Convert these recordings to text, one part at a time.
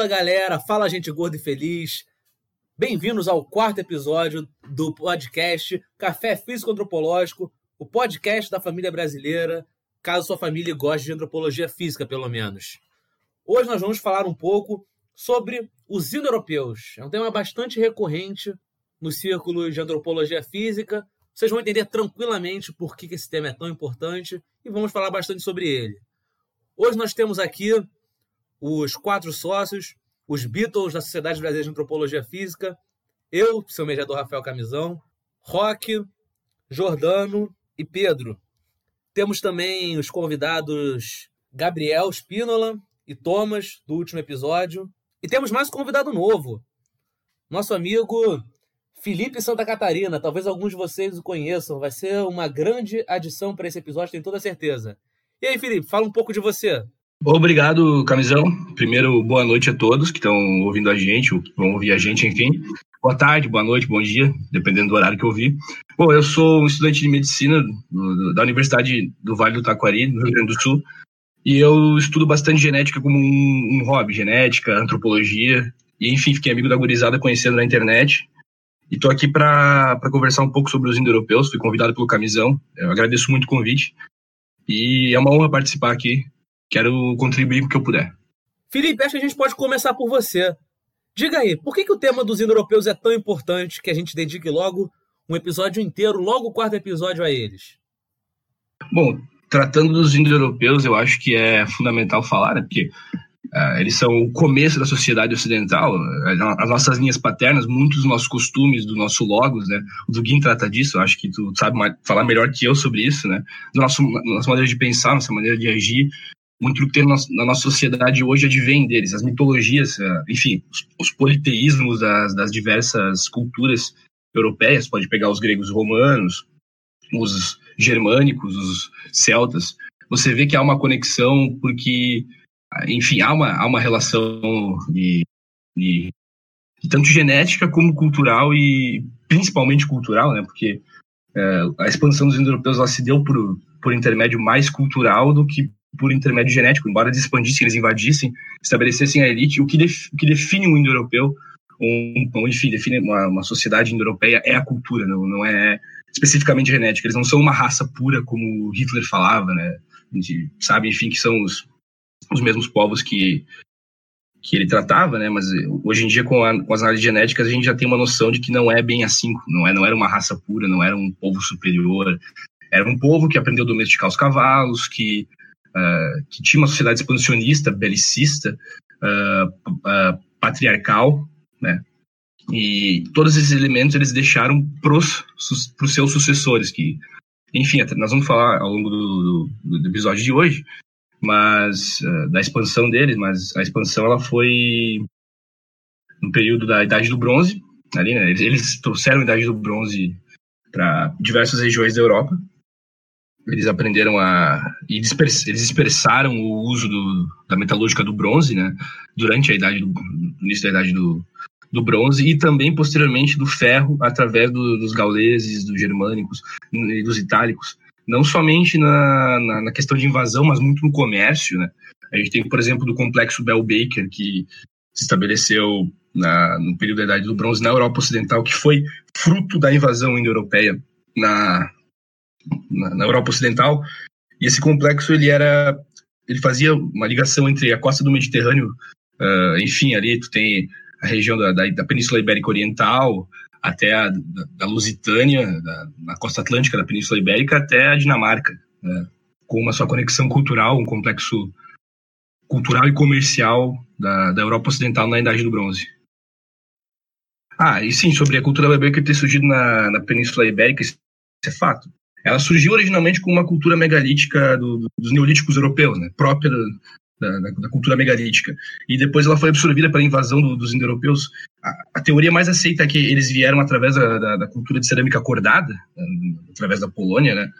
Fala galera, fala gente gorda e feliz. Bem-vindos ao quarto episódio do podcast Café Físico Antropológico, o podcast da família brasileira, caso sua família goste de antropologia física, pelo menos. Hoje nós vamos falar um pouco sobre os indo-europeus. É um tema bastante recorrente nos círculos de antropologia física. Vocês vão entender tranquilamente por que esse tema é tão importante e vamos falar bastante sobre ele. Hoje nós temos aqui os quatro sócios, os Beatles da Sociedade Brasileira de Antropologia Física, eu, seu mediador Rafael Camisão, Roque, Jordano e Pedro. Temos também os convidados Gabriel Spínola e Thomas, do último episódio. E temos mais um convidado novo, nosso amigo Felipe Santa Catarina. Talvez alguns de vocês o conheçam. Vai ser uma grande adição para esse episódio, tenho toda certeza. E aí, Felipe, fala um pouco de você. Obrigado, Camisão. Primeiro, boa noite a todos que estão ouvindo a gente, ou vão ouvir a gente, enfim. Boa tarde, boa noite, bom dia, dependendo do horário que eu ouvir. Bom, eu sou um estudante de medicina da Universidade do Vale do Taquari, no Rio Grande do Sul, e eu estudo bastante genética como um, um hobby, genética, antropologia, e enfim, fiquei amigo da gurizada conhecendo na internet. E tô aqui para conversar um pouco sobre os indo-europeus, fui convidado pelo Camisão, eu agradeço muito o convite, e é uma honra participar aqui quero contribuir o que eu puder. Felipe, acho que a gente pode começar por você. Diga aí, por que, que o tema dos indo-europeus é tão importante que a gente dedique logo um episódio inteiro, logo o quarto episódio a eles? Bom, tratando dos indo-europeus, eu acho que é fundamental falar, né, porque uh, eles são o começo da sociedade ocidental, as nossas linhas paternas, muitos dos nossos costumes, do nosso logos, né? O Dugin trata disso, eu acho que tu sabe falar melhor que eu sobre isso, né? Do nosso, nossa maneira de pensar, nossa maneira de agir, muito do que tem na nossa sociedade hoje advém deles, as mitologias, eh, enfim, os, os politeísmos das, das, diversas culturas europeias, pode pegar os gregos romanos, os germânicos, os celtas, você vê que há uma conexão porque, enfim, há uma, há uma relação de, de, de tanto genética como cultural e principalmente cultural, né, porque é, a expansão dos indo-europeus se deu por, por intermédio mais cultural do que por intermédio genético, embora eles expandissem, eles invadissem, estabelecessem a elite, o que, def, o que define um indo-europeu, um, enfim, define uma, uma sociedade indo-europeia é a cultura, não, não é especificamente genética. Eles não são uma raça pura, como Hitler falava, né? A gente sabe, enfim, que são os, os mesmos povos que, que ele tratava, né? Mas hoje em dia, com, a, com, as análises genéticas, a gente já tem uma noção de que não é bem assim, não, é, não era uma raça pura, não era um povo superior. Era um povo que aprendeu a domesticar os cavalos, que uh, que tinha uma sociedade expansionista, belicista, uh, patriarcal, né? E todos esses elementos eles deixaram para os seus sucessores, que, enfim, nós vamos falar ao longo do, do, do episódio de hoje, mas da expansão deles, mas a expansão ela foi no período da Idade do Bronze, ali, né? Eles, eles trouxeram a Idade do Bronze para diversas regiões da Europa eles aprenderam a. E eles dispersaram o uso do, da metalúrgica do bronze, né? Durante a idade do, do início da idade do, do bronze e também posteriormente do ferro através do, dos gauleses, dos germânicos e dos itálicos. Não somente na, na, na, questão de invasão, mas muito no comércio, né? A gente tem, por exemplo, do complexo Bell Baker, que se estabeleceu na, no período da Idade do Bronze na Europa Ocidental, que foi fruto da invasão indo-europeia na, na, na Europa Ocidental. E esse complexo ele era, ele fazia uma ligação entre a costa do Mediterrâneo, uh, enfim, ali tu tem a região da, da, da Península Ibérica Oriental, até a da, da Lusitânia, da, na costa atlântica da Península Ibérica, até a Dinamarca, né, com uma sua conexão cultural, um complexo cultural e comercial da, da Europa Ocidental na Idade do Bronze. Ah, e sim, sobre a cultura barbârica ter surgido na, na Península Ibérica, isso é fato. Ela surgiu originalmente com uma cultura megalítica do, dos neolíticos europeus, né, própria da, da, da, cultura megalítica. E depois ela foi absorvida pela invasão do, dos indo-europeus. A, a, teoria mais aceita é que eles vieram através da, da cultura de cerâmica cordada, através da Polônia, né,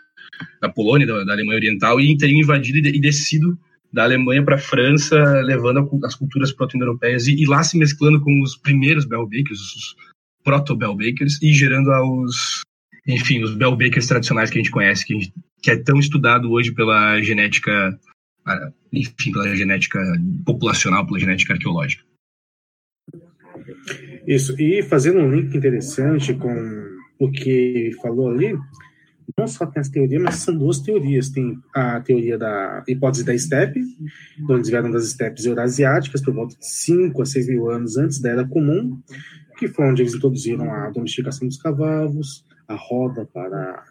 da Polônia, da, Alemanha Oriental, e teriam invadido e, descido da Alemanha para a França, levando as culturas proto-europeias e, e, lá se mesclando com os primeiros Bell Bakers, os proto-Bell Bakers, e gerando aos, enfim, os bell bakers tradicionais que a gente conhece, que, gente, que é tão estudado hoje pela genética, enfim, pela genética populacional, pela genética arqueológica. Isso, e fazendo um link interessante com o que falou ali, não só tem essa teoria, mas são duas teorias. Tem a teoria da hipótese da estepe, onde vieram das estepes eurasiáticas por volta de 5 a 6 mil anos antes da Era Comum, que foi onde eles introduziram a domesticação dos cavalos, a roda para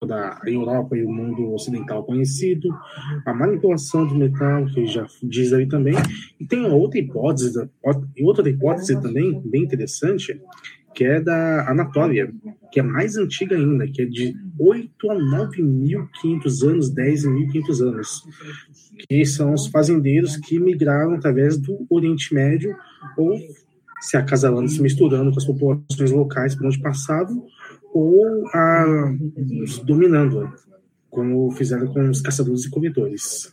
toda a Europa e o mundo ocidental conhecido, a manipulação do metal, que já diz aí também, e tem outra hipótese, outra hipótese também bem interessante, que é da Anatólia, que é mais antiga ainda, que é de 8 a 9.500 anos, 10.500 anos, que são os fazendeiros que migraram através do Oriente Médio ou se acasalando, se misturando com as populações locais por onde passavam, ou a, dominando, como fizeram com os caçadores e coletores.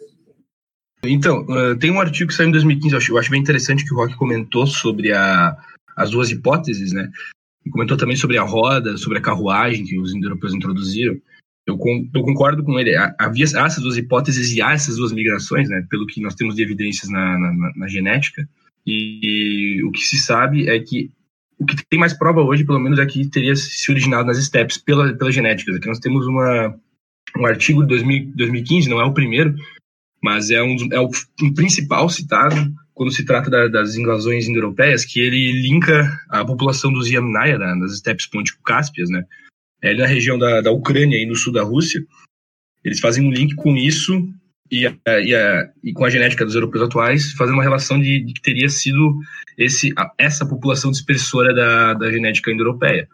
Então, tem um artigo que saiu em 2015, eu acho, eu acho bem interessante que o Rock comentou sobre a, as duas hipóteses, né? E comentou também sobre a roda, sobre a carruagem que os indo-europeus introduziram. Eu, com, eu, concordo com ele. Havia essas duas hipóteses e há essas duas migrações, né? Pelo que nós temos de evidências na, na, na genética. E, e, o que se sabe é que o que tem mais prova hoje, pelo menos, é que teria se originado nas steppes pela, pela genética. Aqui nós temos uma, um artigo de 2000, 2015, não é o primeiro, mas é um, é o um principal citado quando se trata da, das invasões indo-europeias, que ele linka a população dos Yamnaya, né, nas estepes pontico-cáspias, né, é ali na região da, da Ucrânia e no sul da Rússia, eles fazem um link com isso e, a, e, a, e com a genética dos europeus atuais, fazendo uma relação de, de que teria sido esse, a, essa população dispersora da, da genética indo-europeia.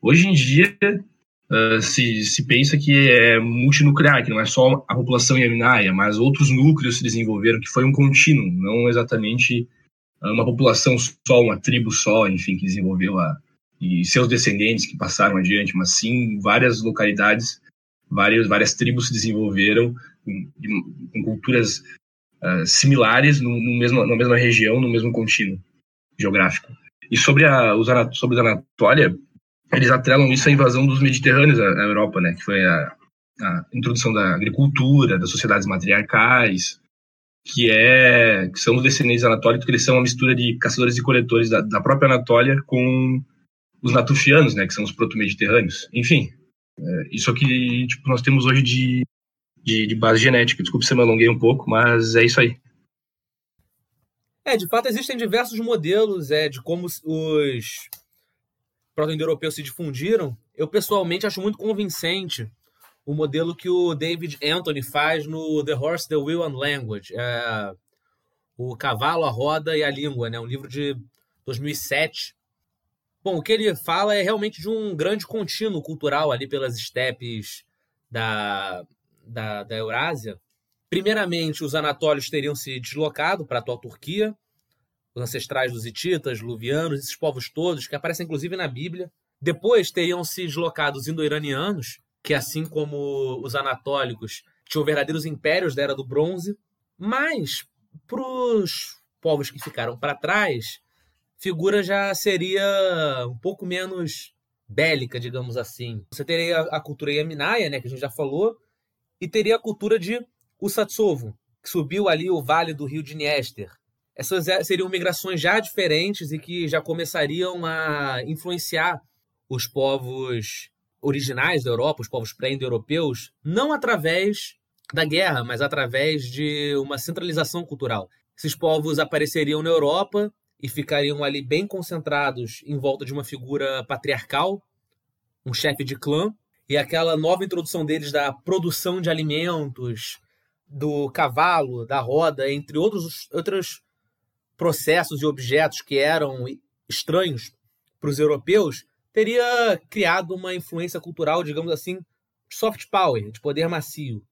Hoje em dia, uh, se, se pensa que é multinuclear, que não é só a população yamnaia, mas outros núcleos se desenvolveram, que foi um contínuo, não exatamente uma população só, uma tribo só, enfim, que desenvolveu a, e seus descendentes que passaram adiante, mas sim várias localidades, várias, várias tribos se desenvolveram com, culturas uh, similares no, no mesmo, na mesma região, no mesmo contínuo geográfico. E sobre, a, os, sobre a Anatólia, eles atrelam isso à invasão dos mediterrâneos à, à Europa, né? Que foi a, a, introdução da agricultura, das sociedades matriarcais, que é que são os descendentes anatólicos, que eles são uma mistura de caçadores e coletores da, da própria Anatólia com os natufianos, né? Que são os proto-mediterrâneos. Enfim, é, isso que tipo, nós temos hoje de, de, de base genética. Desculpe se eu me alonguei um pouco, mas é isso aí. É, de fato, existem diversos modelos é, de como os proto-indo-europeus se difundiram, eu pessoalmente acho muito convincente o modelo que o David Anthony faz no The Horse, the Will and Language, é, o cavalo, a roda e a língua, né, um livro de 2007. Bom, o que ele fala é realmente de um grande contínuo cultural ali pelas estepes da, da, da Eurásia. Primeiramente, os anatólios teriam se deslocado para a atual Turquia, os ancestrais dos hititas, luvianos, esses povos todos, que aparecem inclusive na Bíblia. Depois teriam se deslocado os indo-iranianos, que assim como os anatólicos, tinham verdadeiros impérios da Era do Bronze. Mas, para os povos que ficaram para trás, figura já seria um pouco menos bélica, digamos assim. Você teria a cultura Yaminaia, né, que a gente já falou, e teria a cultura de Usatsovo, que subiu ali o vale do rio Dniester, essas é, seriam migrações já diferentes e que já começariam a influenciar os povos originais da Europa, os povos pré-indo-europeus, não através da guerra, mas através de uma centralização cultural. Esses povos apareceriam na Europa e ficariam ali bem concentrados em volta de uma figura patriarcal, um chefe de clã, e aquela nova introdução deles da produção de alimentos, do cavalo, da roda, entre outros, outros processos e objetos que eram estranhos para os europeus, teria criado uma influência cultural, digamos assim, soft power, de poder macio.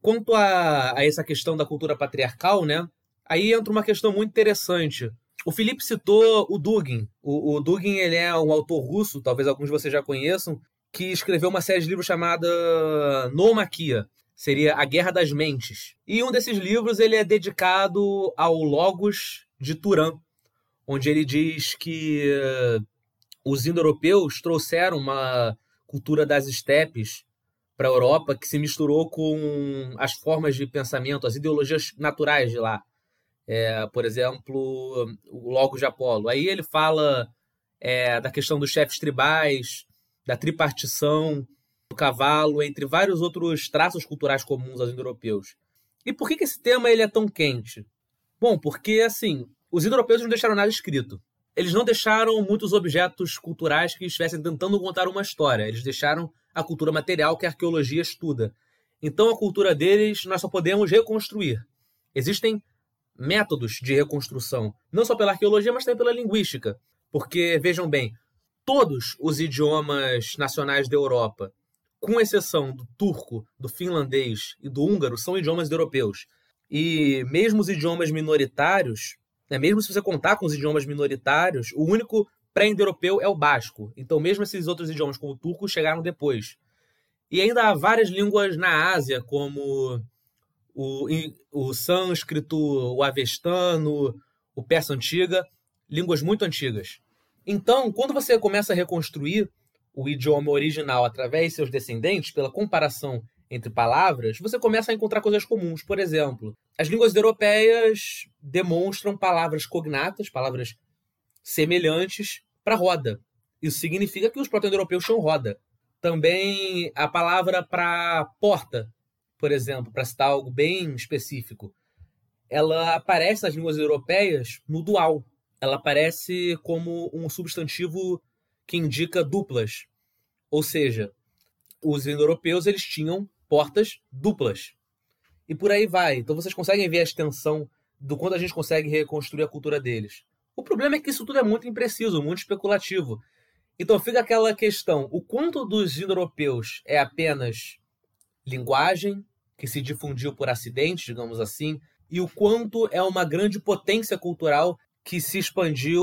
Quanto a, a essa questão da cultura patriarcal, né, aí entra uma questão muito interessante. O Felipe citou o Dugin. O, o Dugin ele é um autor russo, talvez alguns de vocês já conheçam, que escreveu uma série de livros chamada Nomaquia, seria A Guerra das Mentes. E um desses livros ele é dedicado ao Logos de Turan, onde ele diz que uh, os indo-europeus trouxeram uma cultura das estepes para a Europa que se misturou com as formas de pensamento, as ideologias naturais de lá. É, por exemplo, o Logos de Apolo. Aí ele fala é, da questão dos chefes tribais, da tripartição do cavalo, entre vários outros traços culturais comuns aos indo-europeus. E por que, que esse tema ele é tão quente? Bom, porque assim, os indo-europeus não deixaram nada escrito. Eles não deixaram muitos objetos culturais que estivessem tentando contar uma história. Eles deixaram a cultura material que a arqueologia estuda. Então, a cultura deles nós só podemos reconstruir. Existem métodos de reconstrução, não só pela arqueologia, mas também pela linguística. Porque, vejam bem, todos os idiomas nacionais da Europa, com exceção do turco, do finlandês e do húngaro, são idiomas europeus. E mesmo os idiomas minoritários, né, mesmo se você contar com os idiomas minoritários, o único pré-indo-europeu é o basco. Então, mesmo esses outros idiomas, como o turco, chegaram depois. E ainda há várias línguas na Ásia, como o, o sânscrito, o avestano, o persa antiga, línguas muito antigas. Então, quando você começa a reconstruir o idioma original através de seus descendentes, pela comparação entre palavras, você começa a encontrar coisas comuns. Por exemplo, as línguas europeias demonstram palavras cognatas, palavras semelhantes, para roda. Isso significa que os proto-europeus tinham roda. Também a palavra para porta, por exemplo, para citar algo bem específico, ela aparece nas línguas europeias no dual. Ela aparece como um substantivo que indica duplas. Ou seja, os indo-europeus eles tinham portas duplas. E por aí vai. Então vocês conseguem ver a extensão do quanto a gente consegue reconstruir a cultura deles. O problema é que isso tudo é muito impreciso, muito especulativo. Então fica aquela questão: o quanto dos indo-europeus é apenas linguagem que se difundiu por acidente, digamos assim, e o quanto é uma grande potência cultural que se expandiu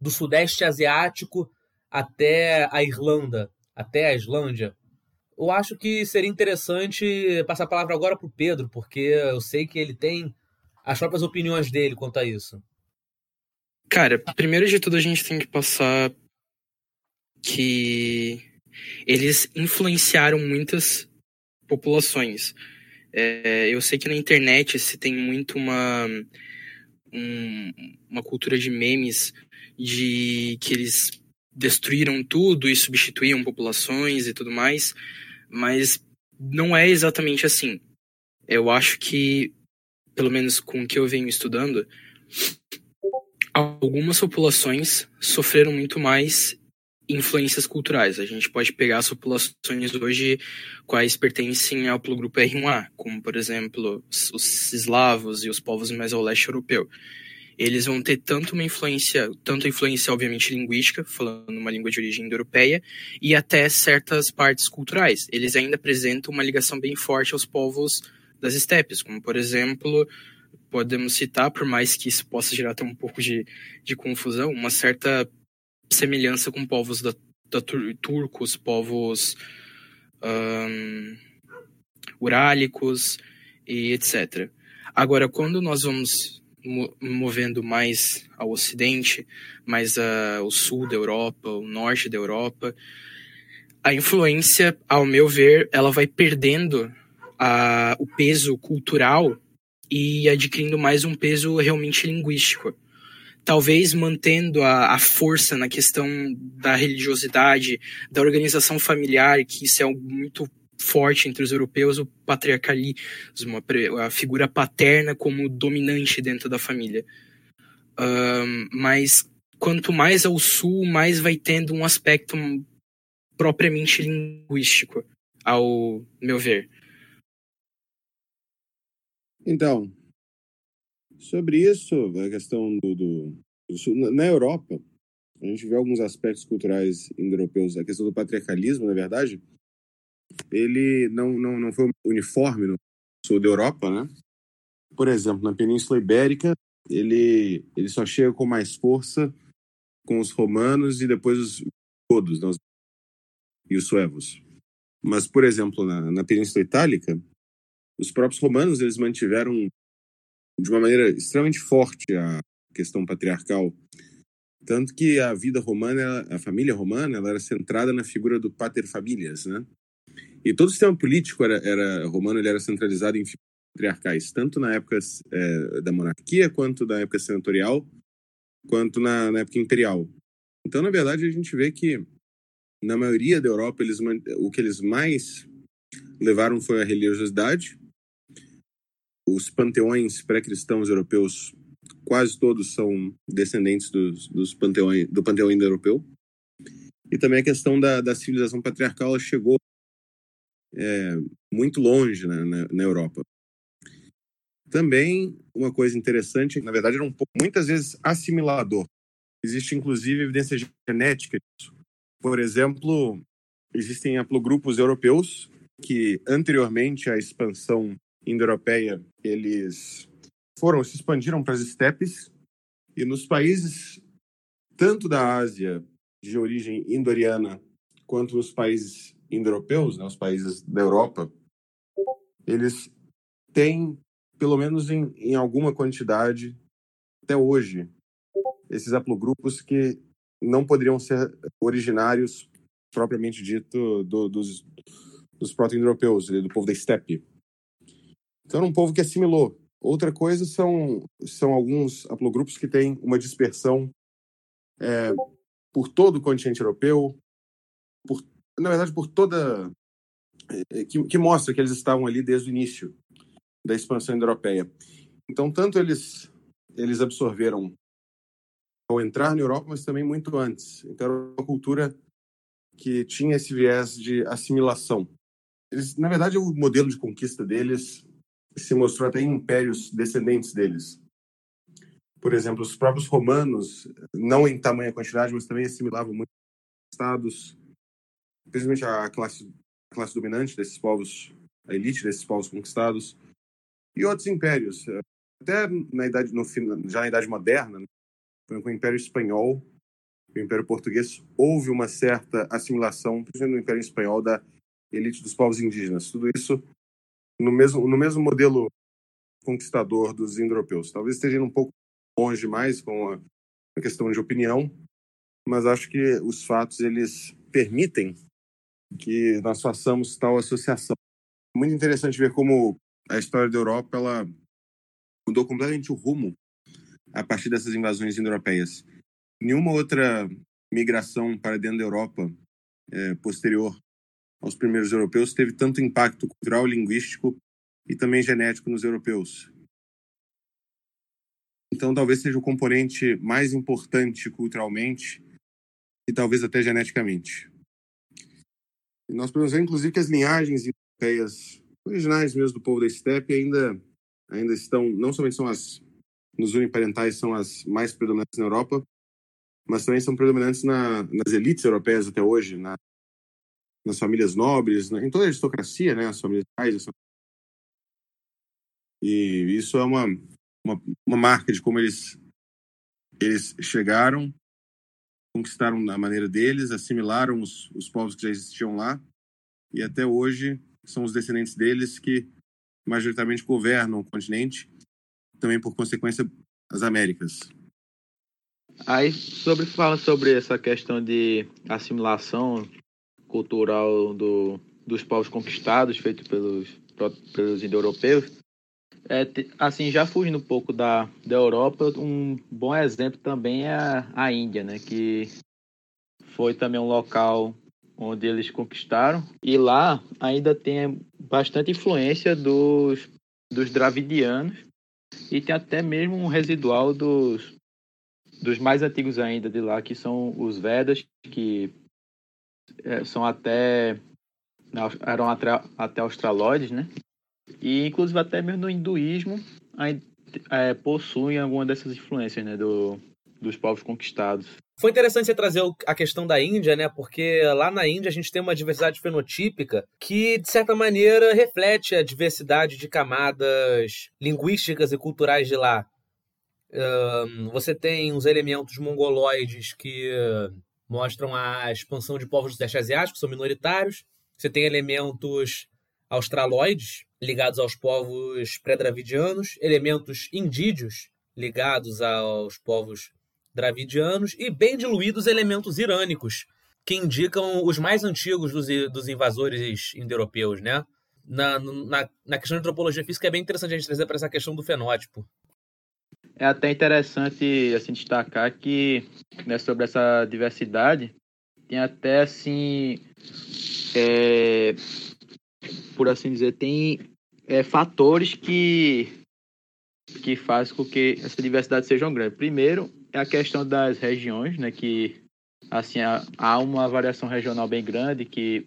do Sudeste Asiático até a Irlanda, até a Islândia. Eu acho que seria interessante passar a palavra agora para o Pedro, porque eu sei que ele tem as próprias opiniões dele quanto a isso. Cara, primeiro de tudo a gente tem que passar que eles influenciaram muitas populações. É, eu sei que na internet se tem muito uma, um, uma cultura de memes de que eles destruíram tudo e substituíam populações e tudo mais, mas não é exatamente assim. Eu acho que, pelo menos com o que eu venho estudando, algumas populações sofreram muito mais influências culturais. A gente pode pegar as populações hoje quais pertencem ao grupo R1A, como por exemplo os eslavos e os povos mais ao leste europeu. Eles vão ter tanto uma influência, tanto influência obviamente linguística, falando uma língua de origem europeia, e até certas partes culturais. Eles ainda apresentam uma ligação bem forte aos povos das estepes, como por exemplo podemos citar, por mais que isso possa gerar até um pouco de, de confusão, uma certa semelhança com povos da, da turcos, povos um, urálicos e etc. Agora, quando nós vamos movendo mais ao ocidente, mais ao sul da Europa, o norte da Europa, a influência, ao meu ver, ela vai perdendo a, o peso cultural e adquirindo mais um peso realmente linguístico. Talvez mantendo a, a força na questão da religiosidade, da organização familiar, que isso é algo muito forte entre os europeus, o patriarcalismo, a figura paterna como dominante dentro da família. Mas quanto mais ao sul, mais vai tendo um aspecto propriamente linguístico, ao meu ver. Então, sobre isso, a questão do, do, do, na Europa, a gente vê alguns aspectos culturais indo-europeus, a questão do patriarcalismo, na verdade, ele não, não, não foi uniforme no sul da Europa, né? Por exemplo, na Península Ibérica, ele, ele só chega com mais força com os romanos e depois os todos, né? e os suevos. Mas, por exemplo, na, na Península Itálica, os próprios romanos eles mantiveram de uma maneira extremamente forte a questão patriarcal tanto que a vida romana a família romana ela era centrada na figura do pater familias né e todo o sistema político era, era romano ele era centralizado em patriarcais, tanto na época é, da monarquia, quanto na época senatorial, quanto na, na, época imperial. Então, na verdade, a gente vê que na maioria da Europa, eles, o que eles mais levaram foi a religiosidade. Os panteões pré-cristãos europeus, quase todos são descendentes dos, dos panteões, do panteão indo-europeu. E também a questão da, da civilização patriarcal chegou é, muito longe né, na, na, Europa. Também uma coisa interessante, na verdade, era um pouco, muitas vezes assimilador. Existe inclusive evidência genética disso. Por exemplo, existem haplogrupos europeus que anteriormente à expansão indo-europeia eles foram se expandiram para as estepes e nos países tanto da Ásia de origem indo-ariana quanto nos países indo-europeus, né, os países da Europa, eles têm, pelo menos em, em alguma quantidade, até hoje, esses haplogrupos que não poderiam ser originários, propriamente dito, do, dos, dos proto-indo-europeus, do povo da estepe. Então, é um povo que assimilou. Outra coisa são, são alguns haplogrupos que têm uma dispersão é, por todo o continente europeu, por na verdade, por toda. Eh, que, que mostra que eles estavam ali desde o início da expansão europeia. Então, tanto eles, eles absorveram ao entrar na Europa, mas também muito antes. Então, era uma cultura que tinha esse viés de assimilação. Eles, na verdade, o modelo de conquista deles se mostrou até em impérios descendentes deles. Por exemplo, os próprios romanos, não em tamanha quantidade, mas também assimilavam muitos estados principalmente a classe, a classe dominante desses povos, a elite desses povos conquistados, e outros impérios. Até na idade, no, já na Idade Moderna, com o Império Espanhol, o Império Português, houve uma certa assimilação, principalmente no Império Espanhol, da elite dos povos indígenas. Tudo isso no mesmo, no mesmo modelo conquistador dos indo-europeus. Talvez esteja indo um pouco longe mais com a, questão de opinião, mas acho que os fatos eles permitem que nós façamos tal associação. Muito interessante ver como a história da Europa ela mudou completamente o rumo a partir dessas invasões indo-europeias. Nenhuma outra migração para dentro da Europa é, posterior aos primeiros europeus teve tanto impacto cultural, linguístico e também genético nos europeus. Então, talvez seja o componente mais importante culturalmente e talvez até geneticamente. E nós podemos ver, inclusive, que as linhagens europeias originais mesmo do povo da estepe ainda, ainda estão, não somente são as, nos uniparentais, são as mais predominantes na Europa, mas também são predominantes na, nas elites europeias até hoje, na, nas famílias nobres, na, em toda a aristocracia, né, as famílias reais. E isso é uma, uma, uma marca de como eles, eles chegaram conquistaram da maneira deles, assimilaram os, os povos que já existiam lá e até hoje são os descendentes deles que majoritariamente governam o continente, também por consequência as Américas. Aí sobre fala sobre essa questão de assimilação cultural do, dos povos conquistados feito pelos pelos indo-europeus. É, assim, já fugindo um pouco da, da Europa, um bom exemplo também é a, a Índia, né? Que foi também um local onde eles conquistaram. E lá ainda tem bastante influência dos, dos dravidianos e tem até mesmo um residual dos, dos mais antigos ainda de lá, que são os Vedas, que são até eram até, até australóides, né? E inclusive até mesmo no hinduísmo é, possuem alguma dessas influências, né, do, dos povos conquistados. Foi interessante você trazer a questão da Índia, né? Porque lá na Índia a gente tem uma diversidade fenotípica que, de certa maneira, reflete a diversidade de camadas linguísticas e culturais de lá. você tem os elementos mongoloides que mostram a expansão de povos do Sudeste Asiático, são minoritários. Você tem elementos australoides, ligados aos povos pré-dravidianos, elementos indígeos ligados aos povos dravidianos e bem diluídos elementos irânicos, que indicam os mais antigos dos, dos invasores indo-europeus, né? na, na, na questão de antropologia física é bem interessante a gente trazer para essa questão do fenótipo. É até interessante assim destacar que né, sobre essa diversidade tem até assim é, por assim dizer tem é, fatores que que faz com que essa diversidade seja grande. Primeiro é a questão das regiões, né, que assim há uma variação regional bem grande que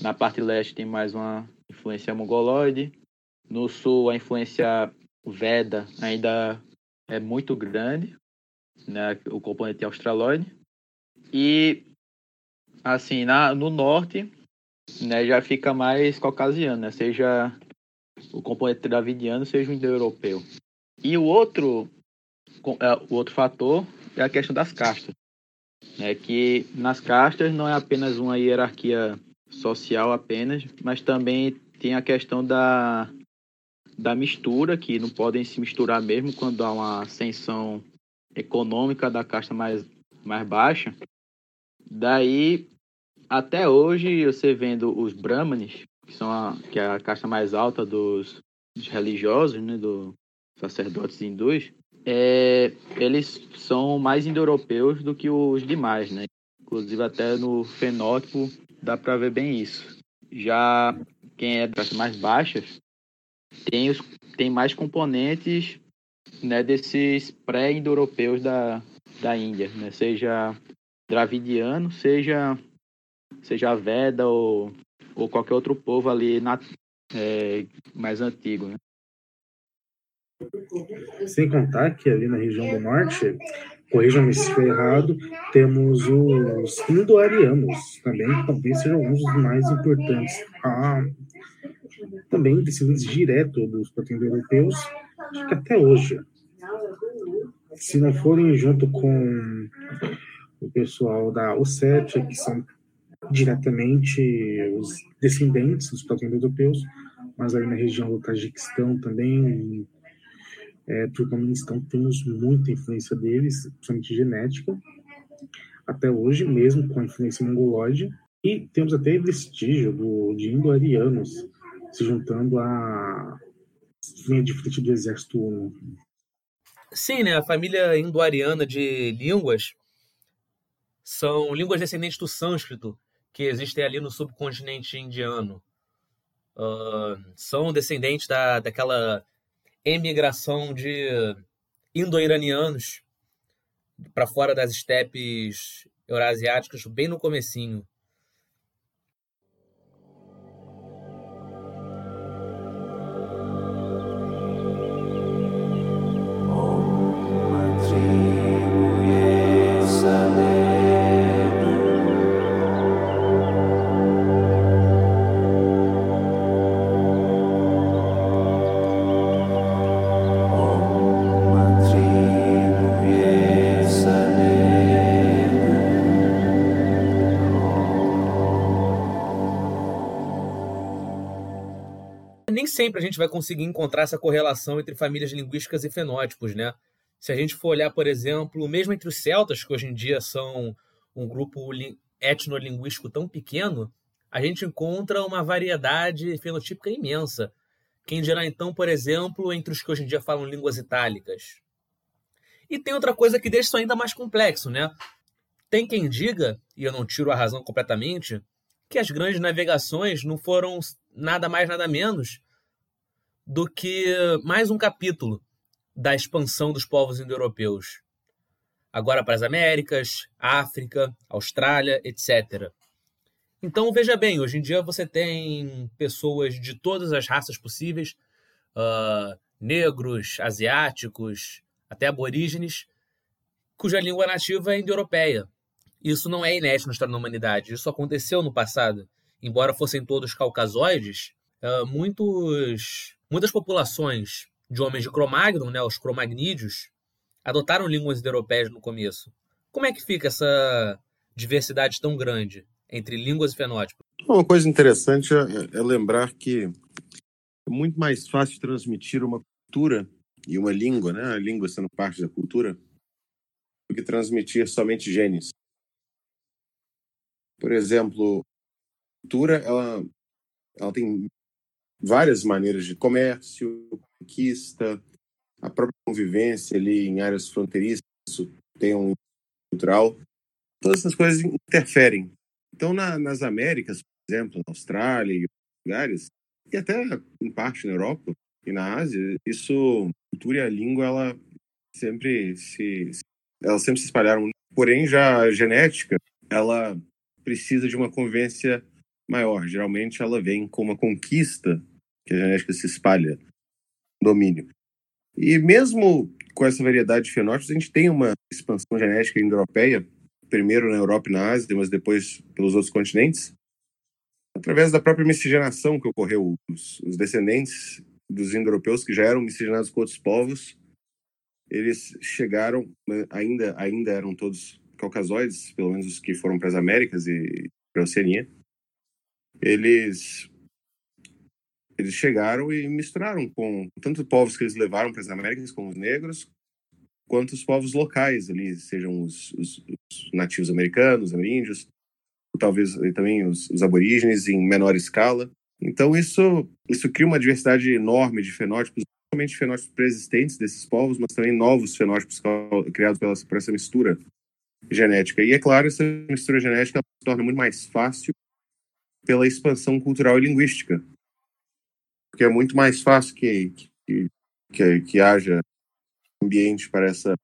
na parte leste tem mais uma influência mongoloide, no sul a influência Veda ainda é muito grande, né, o componente australoide. E assim, na, no norte, né, já fica mais caucasiano, né, seja o componente dravidiano, seja o indo-europeu. E o outro, é, o outro fator é a questão das castas. Né, que nas castas não é apenas uma hierarquia social apenas, mas também tem a questão da, da mistura, que não podem se misturar mesmo quando há uma ascensão econômica da casta mais, mais baixa. Daí, até hoje, você vendo os brahmanes, que, são a, que é a casta mais alta dos, dos religiosos, né, dos sacerdotes hindus, é, eles são mais indo-europeus do que os demais, né? Inclusive até no fenótipo dá para ver bem isso. Já quem é das mais baixas tem, os, tem mais componentes né, desses pré-indo-europeus da, da Índia, né? seja dravidiano, seja, seja Veda ou, ou qualquer outro povo ali na, é, mais antigo. Né? Sem contar que ali na região do norte, corrijam-me se estiver errado, temos os indo-arianos, também talvez sejam alguns dos mais importantes. Ah, também descendentes direto dos proto-europeus, acho que até hoje. Se não forem junto com o pessoal da Ossétia, que são diretamente os descendentes dos proto-europeus, mas ali na região do Tajiquistão também, é, Turcomenistão, temos muita influência deles, principalmente genética, até hoje, mesmo com a influência mongolóide, e temos até vestígio do, de indo-arianos se juntando à linha de frente do exército Uno. Sim, né? A família indo-ariana de línguas são línguas descendentes do sânscrito, que existem ali no subcontinente indiano. Uh, são descendentes da, daquela emigração de indo-iranianos para fora das estepes eurasiáticas bem no comecinho. Sempre a gente vai conseguir encontrar essa correlação entre famílias linguísticas e fenótipos, né? Se a gente for olhar, por exemplo, mesmo entre os celtas, que hoje em dia são um grupo etnolinguístico tão pequeno, a gente encontra uma variedade fenotípica imensa. Quem dirá então, por exemplo, entre os que hoje em dia falam línguas itálicas? E tem outra coisa que deixa isso ainda mais complexo, né? Tem quem diga, e eu não tiro a razão completamente, que as grandes navegações não foram nada mais nada menos do que mais um capítulo da expansão dos povos indo-europeus. Agora para as Américas, África, Austrália, etc. Então veja bem, hoje em dia você tem pessoas de todas as raças possíveis, uh, negros, asiáticos, até aborígenes, cuja língua nativa é indo-europeia. Isso não é inédito na história da humanidade, isso aconteceu no passado. Embora fossem todos caucasoides, uh, muitos Muitas populações de homens de Cromagnon, né, os cromagnídeos, adotaram línguas europeias no começo. Como é que fica essa diversidade tão grande entre línguas e fenótipos? Uma coisa interessante é, é lembrar que é muito mais fácil transmitir uma cultura e uma língua, né, a língua sendo parte da cultura, do que transmitir somente genes. Por exemplo, a cultura ela, ela tem várias maneiras de comércio, conquista, a própria convivência ali em áreas fronteiriças, tem um cultural. Todas essas coisas interferem. Então, na, nas Américas, por exemplo, na Austrália e lugares, e até em parte na Europa e na Ásia, isso, a cultura e a língua, ela sempre se, elas sempre se espalharam. Porém, já a genética, ela precisa de uma convivência maior. Geralmente, ela vem com uma conquista que a genética se espalha, domínio. E mesmo com essa variedade de fenótipos, a gente tem uma expansão genética indo-europeia, primeiro na Europa e na Ásia, mas depois pelos outros continentes, através da própria miscigenação que ocorreu. Os, os descendentes dos indo-europeus que já eram miscigenados com outros povos, eles chegaram, né, ainda, ainda eram todos caucasoides, pelo menos os que foram para as Américas e para a Oceania. Eles eles chegaram e misturaram com tanto povos que eles levaram para as Américas, como os negros, quanto os povos locais ali, sejam os, os, os nativos americanos, ameríndios, talvez também os, os, aborígenes em menor escala. Então isso isso cria uma diversidade enorme de fenótipos, não somente fenótipos preexistentes desses povos, mas também novos fenótipos criados pela, por essa mistura genética. E é claro, essa mistura genética se torna muito mais fácil pela expansão cultural e linguística porque é muito mais fácil que, que, que, que haja ambiente para essa,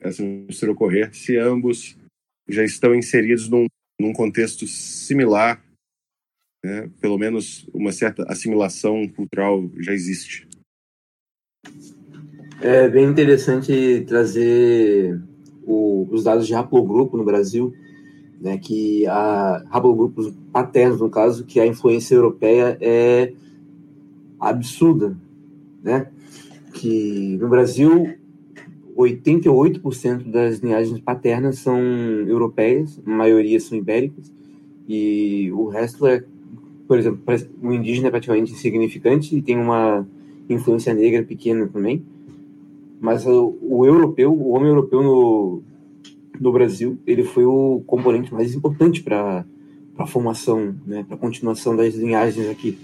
essa mistura ocorrer se ambos já estão inseridos num, num contexto similar, né? pelo menos uma certa assimilação cultural já existe. É bem interessante trazer o, os dados de haplogrupo no Brasil, né, que a haplogrupos paternos, no caso, que a influência europeia é absurda, né? Que no Brasil 88% das linhagens paternas são europeias, a maioria são ibéricas, e o resto é, por exemplo, o indígena é praticamente insignificante e tem uma influência negra pequena também. Mas o, o europeu, o homem europeu no, no Brasil, ele foi o componente mais importante para a formação, né, para a continuação das linhagens aqui.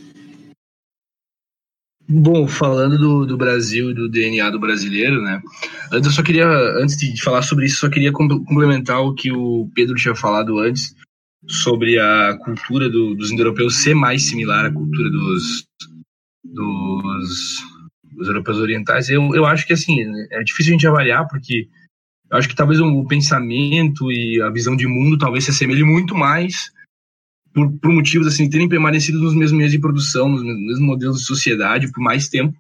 Bom, falando do, do Brasil e do DNA do brasileiro, né? Antes eu só queria, antes de falar sobre isso, só queria complementar o que o Pedro tinha falado antes sobre a cultura do, dos indo-europeus ser mais similar à cultura dos, dos, dos europeus orientais. Eu, eu acho que assim é difícil a gente avaliar porque acho que talvez o pensamento e a visão de mundo talvez se assemelhe muito mais por, por motivos assim terem permanecido nos mesmos meios de produção, nos mesmos modelos de sociedade por mais tempo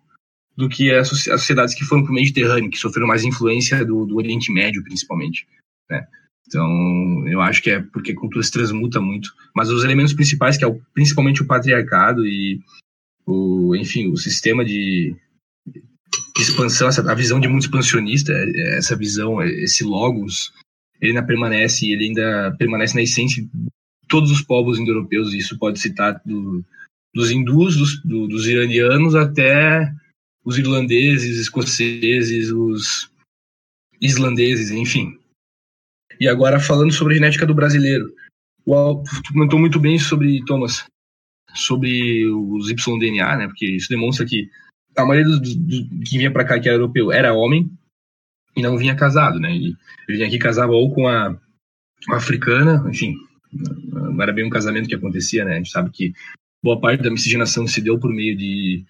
do que as, sociedades que foram para o Mediterrâneo, que sofreram mais influência do, do Oriente Médio, principalmente. Né? Então, eu acho que é porque a cultura se transmuta muito. Mas os elementos principais, que é o, principalmente o patriarcado e, o, enfim, o sistema de expansão, essa, a visão de mundo expansionista, essa visão, esse logos, ele ainda permanece, ele ainda permanece na essência todos os povos indo-europeus, isso pode citar do, dos hindus, dos, do, dos iranianos até os irlandeses, escoceses, os islandeses, enfim. E agora falando sobre a genética do brasileiro. O, tu comentou muito bem sobre, Thomas, sobre os YDNA, né? Porque isso demonstra que a maioria dos do, que vinha para cá que era europeu era homem e não vinha casado, né? E vinha aqui casava ou com a, com a africana, enfim, não era bem um casamento que acontecia, né? A gente sabe que boa parte da miscigenação se deu por meio de,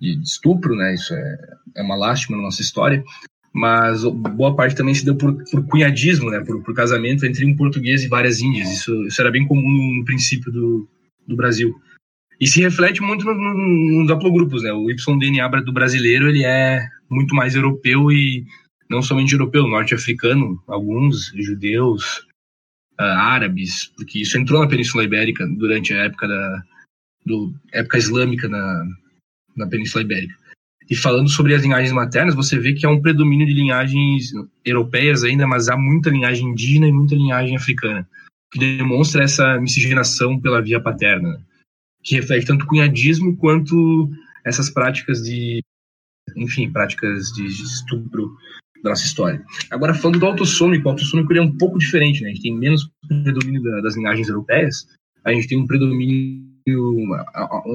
de estupro, né? Isso é, é uma lástima na nossa história. Mas boa parte também se deu por, por cunhadismo, né? Por, por, casamento entre um português e várias índias. Isso, isso era bem comum no princípio do, do Brasil. E se reflete muito nos no, no haplogrupos, né? O YDNA do brasileiro, ele é muito mais europeu e não somente europeu, norte-africano, alguns judeus, uh, árabes, porque isso entrou na Península Ibérica durante a época da do, época islâmica na, na Península Ibérica. E falando sobre as linhagens maternas, você vê que há um predomínio de linhagens europeias ainda, mas há muita linhagem indígena e muita linhagem africana, que demonstra essa miscigenação pela via paterna, que reflete tanto o cunhadismo quanto essas práticas de, enfim, práticas de estupro da nossa história. Agora, falando do autossômico, o autossômico é um pouco diferente, né? A gente tem menos predomínio das linhagens europeias, a gente tem um predomínio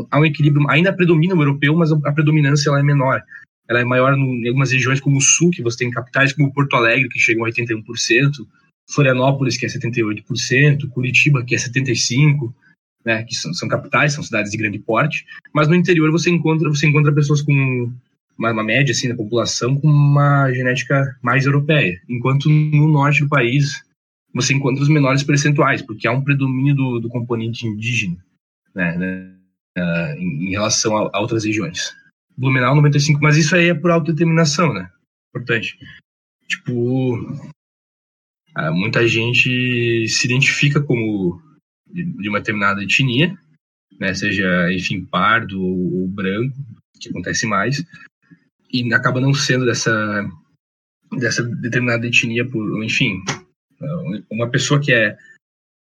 há um equilíbrio, ainda predomina o europeu, mas a predominância ela é menor. Ela é maior em algumas regiões como o sul, que você tem capitais como Porto Alegre, que chegam a 81%, Florianópolis, que é 78%, Curitiba, que é 75%, né, que são, são capitais, são cidades de grande porte, mas no interior você encontra, você encontra pessoas com uma, uma, média assim, da população com uma genética mais europeia, enquanto no norte do país você encontra os menores percentuais, porque há um predomínio do, do componente indígena né, né uh, em, em, relação a, a, outras regiões. Blumenau 95, mas isso aí é por autodeterminação, né? Importante. Tipo, uh, muita gente se identifica como de, uma determinada etnia, né, seja, enfim, pardo ou, ou branco, que acontece mais, e acaba não sendo dessa, dessa determinada etnia, por, enfim, uma pessoa que é,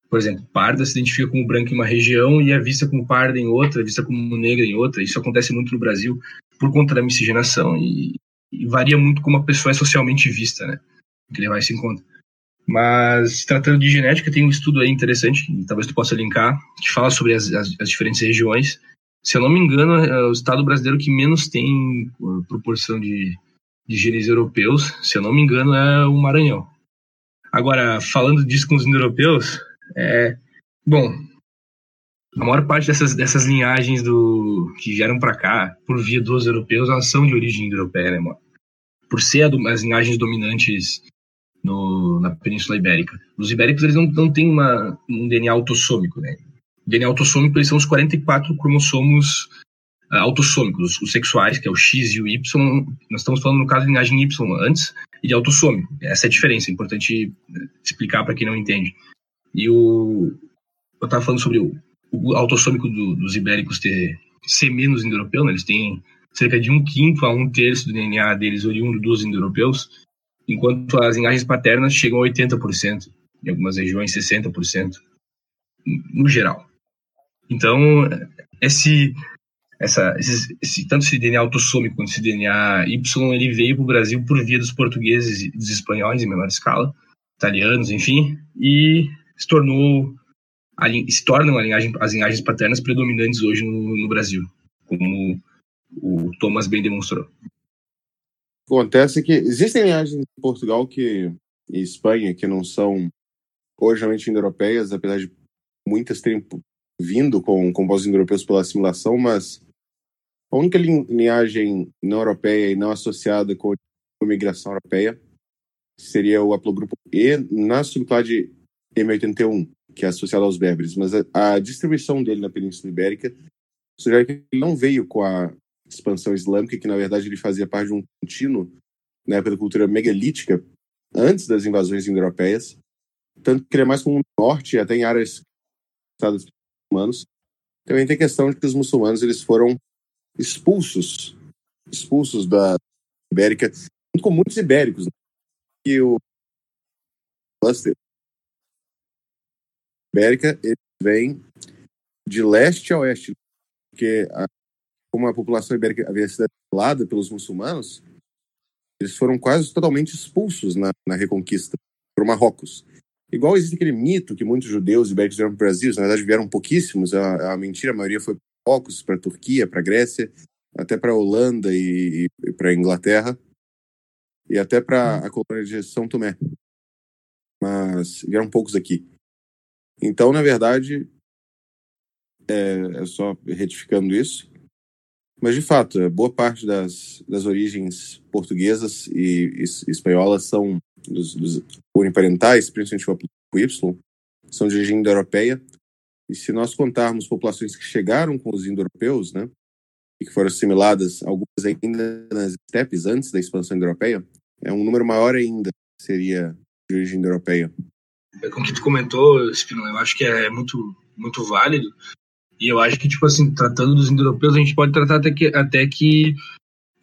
por exemplo, parda se identifica como branca em uma região e é vista como parda em outra, é vista como negra em outra. Isso acontece muito no Brasil por conta da miscigenação e, e varia muito como a pessoa é socialmente vista, né? Que levar isso em conta. Mas, tratando de genética, tem um estudo aí interessante, que talvez tu possa linkar, que fala sobre as, as, as diferentes regiões. Se eu não me engano, é o estado brasileiro que menos tem uh, proporção de, de genes europeus, se eu não me engano, é o Maranhão. Agora, falando disso com os indo-europeus, é, bom, a maior parte dessas, dessas linhagens do, que vieram para cá por via dos europeus, elas são de origem indo-europeia, né, mano? Por ser as linhagens dominantes no, na Península Ibérica. Os ibéricos eles não, não têm uma, um DNA autossômico, né? O DNA autossômico eles são os 44 cromossomos uh, autossômicos, os sexuais, que é o X e o Y. Nós estamos falando no caso de linhagem Y antes, e de autossômico. Essa é a diferença, é importante né, explicar para quem não entende. E o eu estava falando sobre o, o autossômico do, dos ibéricos ter ser menos indo-europeu, né? eles têm cerca de um quinto a um terço do DNA deles oriundo dos indo-europeus, enquanto as linhagens paternas chegam a 80%, em algumas regiões 60%, no geral. Então, esse, essa, esse, esse, tanto esse DNA autossômico quanto esse DNA Y, ele veio para o Brasil por via dos portugueses e dos espanhóis em menor escala, italianos, enfim, e se tornou se tornam linhagem, as linhagens paternas predominantes hoje no, no Brasil, como o Thomas bem demonstrou. Acontece que existem linhagens em Portugal que, e Espanha que não são originalmente indo-europeias, apesar de muitas terem vindo com, com povos indo-europeus pela assimilação, mas a única linhagem não europeia e não associada com a imigração europeia seria o haplogrupo E na subclade M81, que é associado aos berberes, mas a, a distribuição dele na Península Ibérica sugere que ele não veio com a expansão islâmica, que na verdade ele fazia parte de um contínuo na época da cultura megalítica, antes das invasões indo-europeias, tanto que ele é mais comum no norte, até em áreas pelos muçulmanos. Também tem questão de que os muçulmanos eles foram expulsos, expulsos da Ibérica, junto com muitos ibéricos. Né? E o cluster Ibérica ele vem de leste a oeste, porque a como a população ibérica havia sido assimilada pelos muçulmanos, eles foram quase totalmente expulsos na, na Reconquista por Marrocos. Igual existe aquele mito que muitos judeus ibéricos vieram para o Brasil, na verdade vieram pouquíssimos, a, a mentira, a maioria foi para Marrocos, para a Turquia, para a Grécia, até para a Holanda e, e para a Inglaterra, e até para a colônia de São Tomé. Mas vieram poucos aqui. Então, na verdade, é, é só retificando isso, mas, de fato, é, boa parte das, das origens portuguesas e, e espanholas são dos, dos uniparentais, principalmente o Y, são de origem indo-europeia. E se nós contarmos populações que chegaram com os indo-europeus, né, e que foram assimiladas, algumas ainda nas estepes antes da expansão indo-europeia, é um número maior ainda seria de origem indo-europeia. Com o que tu comentou, Spino, eu acho que é muito, muito válido, e eu acho que, tipo assim, tratando dos indo-europeus, a gente pode tratar até que, até que,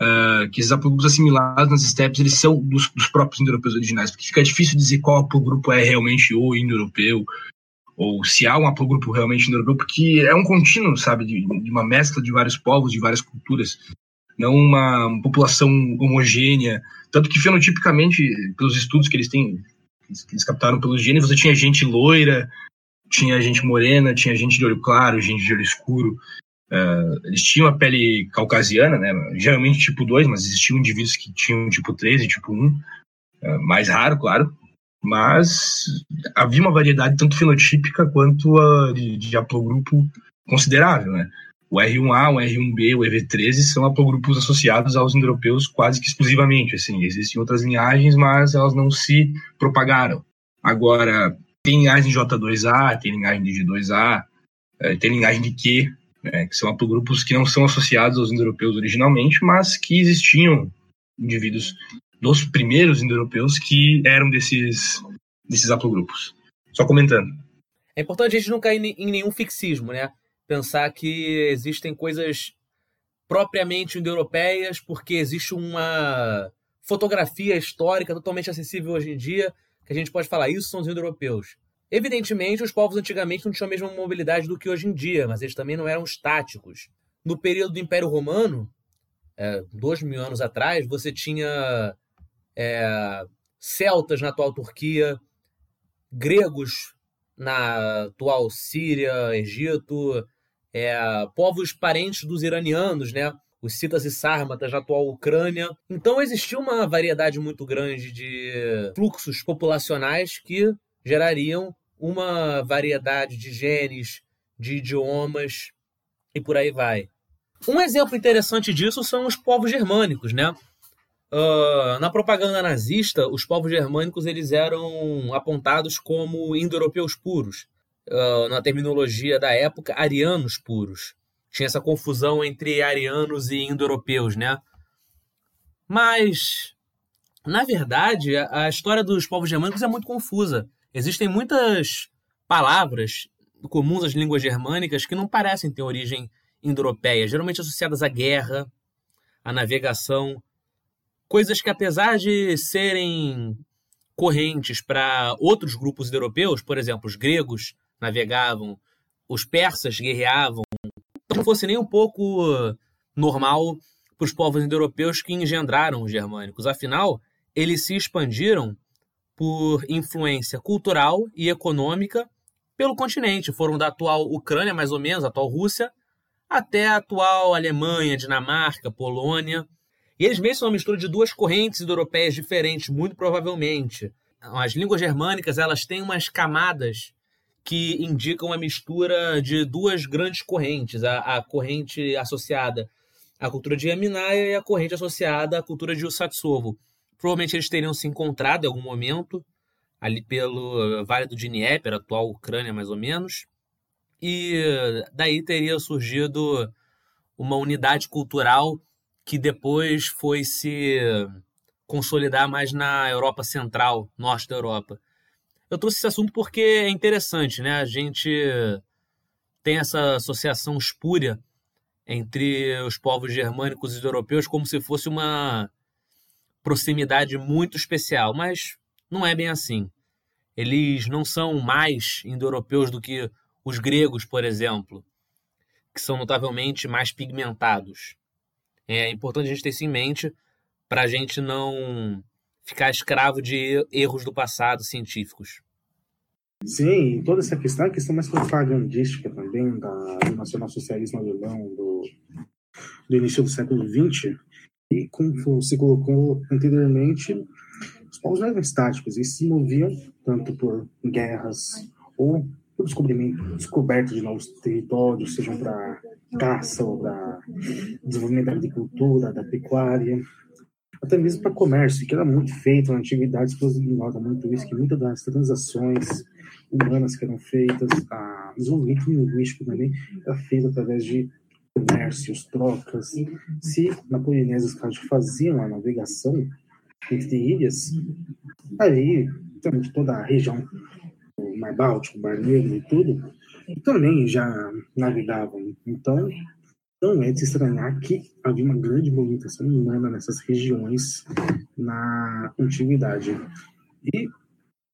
uh, que esses haplogrupos assimilados nas steps, eles são dos, dos próprios indo-europeus originais, porque fica difícil dizer qual haplogrupo é realmente o indo-europeu, ou se há um haplogrupo realmente indo-europeu, porque é um contínuo, sabe, de, de, uma mescla de vários povos, de várias culturas, não uma, uma população homogênea, tanto que fenotipicamente, pelos estudos que eles têm, que eles captaram pelos genes, você tinha gente loira, tinha gente morena, tinha gente de olho claro, gente de olho escuro. Uh, eles tinham a pele caucasiana, né? geralmente tipo 2, mas existiam indivíduos que tinham tipo 3 e tipo 1. Uh, mais raro, claro. Mas havia uma variedade tanto fenotípica quanto uh, de, de considerável. Né? O R1A, o R1B, o EV13 são haplogrupos associados aos indo-europeus quase que exclusivamente. Assim, existem outras linhagens, mas elas não se propagaram. Agora, tem linhagem de J2A, tem linhagem de G2A, eh, tem linhagem de Q, né, que são haplogrupos que não são associados aos indo-europeus originalmente, mas que existiam indivíduos dos primeiros indo-europeus que eram desses, desses haplogrupos. Só comentando. É importante a gente não cair em nenhum fixismo, né? Pensar que existem coisas propriamente indo-europeias, porque existe uma fotografia histórica totalmente acessível hoje em dia, que a gente pode falar, isso são os indo-europeus. Evidentemente, os povos antigamente não tinham a mesma mobilidade do que hoje em dia, mas eles também não eram estáticos. No período do Império Romano, é, dois mil anos atrás, você tinha é, celtas na atual Turquia, gregos na atual Síria, Egito, é, povos parentes dos iranianos, né? Os citas e sármatas na atual Ucrânia. Então existia uma variedade muito grande de fluxos populacionais que gerariam uma variedade de genes, de idiomas e por aí vai. Um exemplo interessante disso são os povos germânicos, né? Uh, na propaganda nazista, os povos germânicos eles eram apontados como indo-europeus puros. Uh, na terminologia da época, arianos puros tinha essa confusão entre arianos e indo-europeus, né? Mas, na verdade, a, história dos povos germânicos é muito confusa. Existem muitas palavras comuns às línguas germânicas que não parecem ter origem indo-europeia, geralmente associadas à guerra, à navegação, coisas que apesar de serem correntes para outros grupos europeus, por exemplo, os gregos navegavam, os persas guerreavam, não fosse nem um pouco normal para os povos indo-europeus que engendraram os germânicos. Afinal, eles se expandiram por influência cultural e econômica pelo continente. Foram da atual Ucrânia, mais ou menos, atual Rússia, até a atual Alemanha, Dinamarca, Polônia. E eles mesmos são uma mistura de duas correntes indo-europeias diferentes, muito provavelmente. As línguas germânicas elas têm umas camadas que indicam a mistura de duas grandes correntes, a, a corrente associada à cultura de Yaminaia e a corrente associada à cultura de Usatsovo. Provavelmente eles teriam se encontrado em algum momento, ali pelo Vale do Dnieper, atual Ucrânia mais ou menos, e daí teria surgido uma unidade cultural que depois foi se consolidar mais na Europa Central, norte da Europa. Eu trouxe esse assunto porque é interessante, né? A gente tem essa associação espúria entre os povos germânicos e europeus como se fosse uma proximidade muito especial, mas não é bem assim. Eles não são mais indo-europeus do que os gregos, por exemplo, que são notavelmente mais pigmentados. É importante a gente ter isso em mente para a gente não ficar escravo de erros do passado científicos. Sim, toda essa questão é questão mais propagandística também da, do nacionalsocialismo alemão do, do início do século XX. E como você colocou anteriormente, os povos não eram estáticos, eles se moviam tanto por guerras ou por descobrimento, descoberta de novos territórios, sejam para caça ou para desenvolvimento da agricultura, da pecuária até mesmo para comércio, que era muito feito na antiguidade, as pessoas ignoram muito isso, que muitas das transações humanas que eram feitas, a desenvolvimento linguístico também era feito através de comércios, trocas. Se na Polinésia os caras faziam a navegação entre ilhas, aí também toda a região, o Mar Báltico, o Mar Negro e tudo, também já navegavam. Então, não é de se estranhar que havia uma grande movimentação humana nessas regiões na antiguidade. E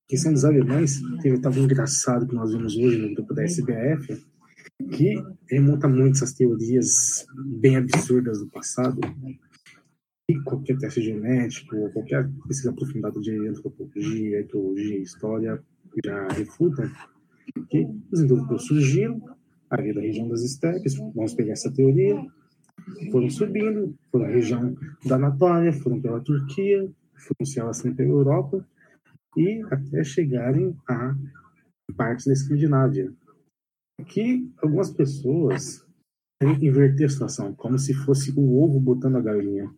questão dos alemães, teve estava engraçado que nós vemos hoje no grupo da SBF, que remonta muito essas teorias bem absurdas do passado, e qualquer teste genético, qualquer pesquisa aprofundada de antropologia, etologia, história já refuta, Que os indo-europeus surgiram ali da região das estepes, vamos pegar essa teoria, foram subindo, foram a região da Anatólia, foram pela Turquia, foram se assim pela Europa, e até chegarem a partes da Escandinávia. Aqui, algumas pessoas querem inverter a situação, como se fosse o ovo botando a galinha.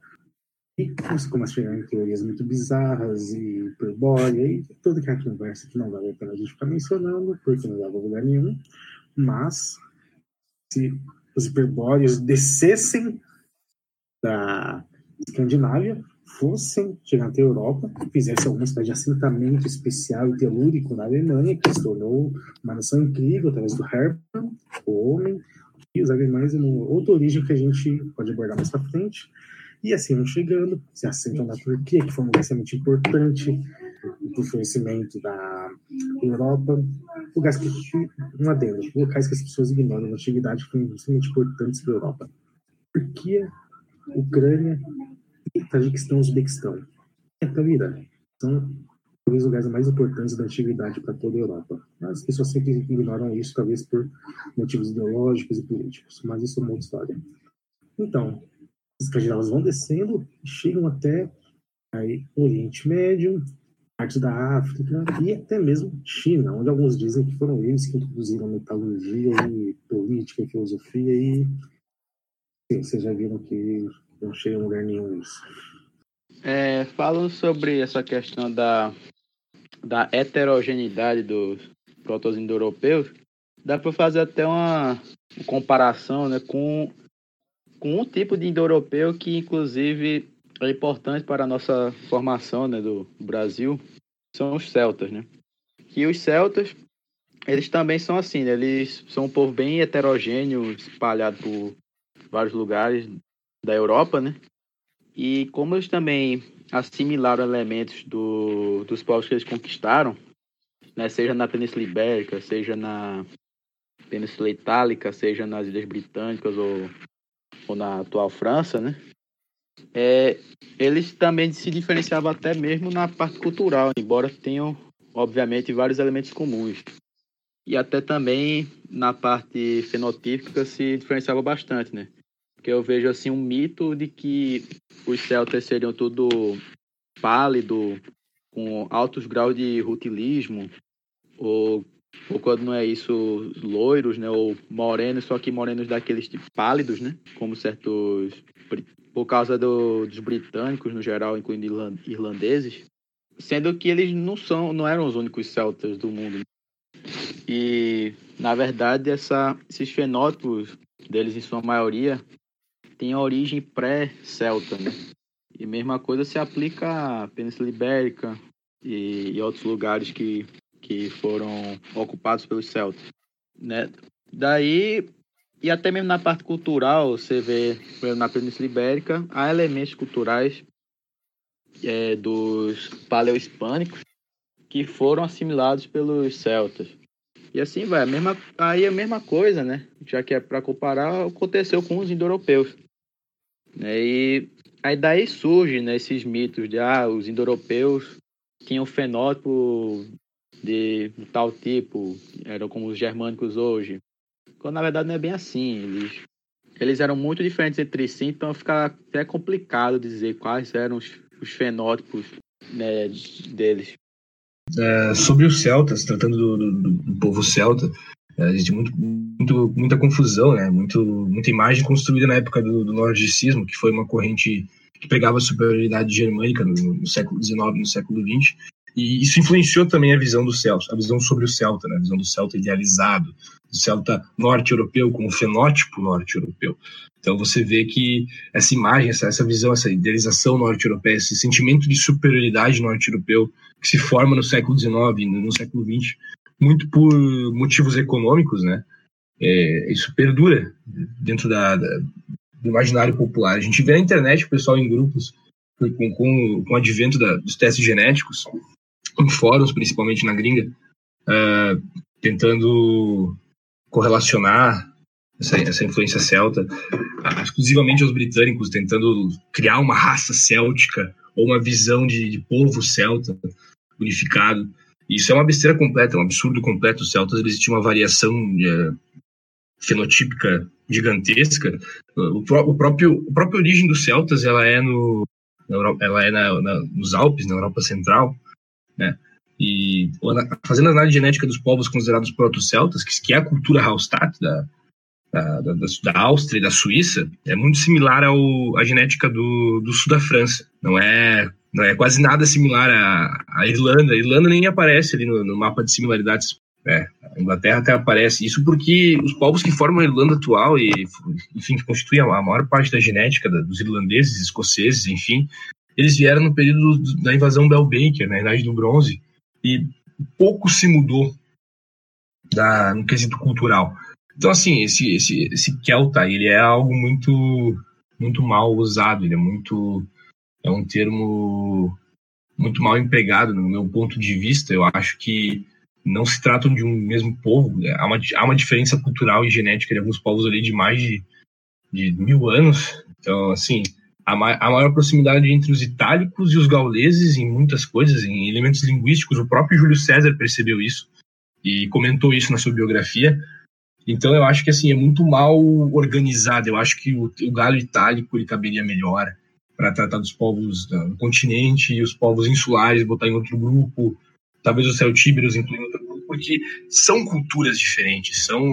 E você começa a chegar em teorias muito bizarras e hiperbórea e toda aquela conversa que não vale a pena a gente ficar mencionando, porque não leva a lugar nenhum. Mas, se os hiperbóreos descessem da Escandinávia, fossem chegar até a Europa, fizessem alguma espécie de assentamento especial e telúrico na Alemanha, que se tornou uma nação incrível através do Hermann, o homem, e os alemães, uma outra origem que a gente pode abordar mais para frente. E assim vão chegando, se assentam na Turquia, que foi um extremamente importante para o conhecimento da Europa. Lugares que, um adendo, locais que as pessoas ignoram na antiguidade, foram extremamente importantes para a Europa. Turquia, Ucrânia, Tajiquistão Uzbequistão. É para o. São talvez os lugares mais importantes da antiguidade para toda a Europa. As pessoas sempre ignoram isso, talvez por motivos ideológicos e políticos. Mas isso é uma outra história. Então, as escandinavas vão descendo e chegam até aí, Oriente Médio, parte da África e até mesmo China, onde alguns dizem que foram eles que introduziram metalurgia e política e filosofia e vocês já viram que não chega a lugar nenhum isso. É, sobre essa questão da, da heterogeneidade dos proto-indo-europeus, dá para fazer até uma comparação né, com, com um tipo de indo-europeu que, inclusive, é importante para a nossa formação né, do Brasil, são os celtas. Né? E os celtas, eles também são assim, né? eles são um povo bem heterogêneo, espalhado por vários lugares da Europa, né? E como eles também assimilaram elementos do, dos povos que eles conquistaram, né? seja na Península Ibérica, seja na Península Itálica, seja nas Ilhas Britânicas ou, ou na atual França, né? É, eles também se diferenciavam até mesmo na parte cultural, embora tenham, obviamente, vários elementos comuns. E até também na parte fenotípica se diferenciava bastante, né? que eu vejo assim um mito de que os celtas seriam tudo pálido, com altos graus de rutilismo, ou, ou quando não é isso, loiros, né, ou morenos, só que morenos daqueles tipo, pálidos, né, como certos por causa do, dos britânicos no geral, incluindo irlandeses, sendo que eles não são, não eram os únicos celtas do mundo. E na verdade essa, esses fenótipos deles em sua maioria tem origem pré-celta, né? E mesma coisa se aplica à Península Ibérica e, e outros lugares que, que foram ocupados pelos celtas, né? Daí, e até mesmo na parte cultural, você vê na Península Ibérica, há elementos culturais é, dos paleo-hispânicos que foram assimilados pelos celtas. E assim vai, a mesma, aí a mesma coisa, né? Já que é para comparar, aconteceu com os indo-europeus. Né? E aí daí surge né, esses mitos de ah, os indo-europeus tinham fenótipo de um tal tipo, eram como os germânicos hoje. Quando na verdade não é bem assim. Eles, eles eram muito diferentes entre si, então fica até complicado dizer quais eram os, os fenótipos né, deles. É, sobre os celtas, tratando do, do, do povo celta, é, existe muito, muito, muita confusão, né? Muito, muita imagem construída na época do, do nordicismo, que foi uma corrente que pregava a superioridade germânica no, no século XIX no século XX. E isso influenciou também a visão do celta, a visão sobre o celta, né? a visão do celta idealizado, do celta norte-europeu com o fenótipo norte-europeu. Então você vê que essa imagem, essa, essa visão, essa idealização norte-europeia, esse sentimento de superioridade norte-europeu que se forma no século XIX, no, século XX, muito por motivos econômicos, né? É, isso perdura dentro da, da, do imaginário popular. A gente vê na internet o pessoal em grupos com, com, com o advento da, dos testes genéticos, em fóruns, principalmente na gringa, uh, tentando correlacionar essa, essa influência celta uh, exclusivamente aos britânicos, tentando criar uma raça céltica ou uma visão de, de povo celta unificado. Isso é uma besteira completa, é um absurdo completo. Os celtas eles tinham uma variação é, fenotípica gigantesca. O, pró o, próprio, a própria origem dos celtas ela é, no, ela é na, na, nos Alpes, na Europa Central, né? E fazendo a análise genética dos povos considerados proto-celtas, que, é a cultura Hallstatt, da, da, da, da, Áustria e da Suíça, é muito similar ao, à genética do, do sul da França. Não é, não é quase nada similar à, à Irlanda. A Irlanda nem aparece ali no, no mapa de similaridades. É, a Inglaterra até aparece. Isso porque os povos que formam a Irlanda atual e, enfim, que constituem a maior parte da genética dos irlandeses, escoceses, enfim, eles vieram no período da invasão Belbaker, na Idade do Bronze, e pouco se mudou da, no quesito cultural. Então, assim, esse, esse, esse Kelta, ele é algo muito, muito mal usado, ele é muito, é um termo muito mal empregado no meu ponto de vista. Eu acho que não se tratam de um mesmo povo. Né? Há uma, há uma diferença cultural e genética de alguns povos ali de mais de, de mil anos. Então, assim, a, ma a maior proximidade entre os itálicos e os gauleses em muitas coisas, em elementos linguísticos. O próprio Júlio César percebeu isso e comentou isso na sua biografia. Então eu acho que assim é muito mal organizado. Eu acho que o, o galo itálico ele caberia melhor para tratar dos povos do continente e os povos insulares botar em outro grupo. Talvez os celtíberos incluir em outro grupo, porque são culturas diferentes, são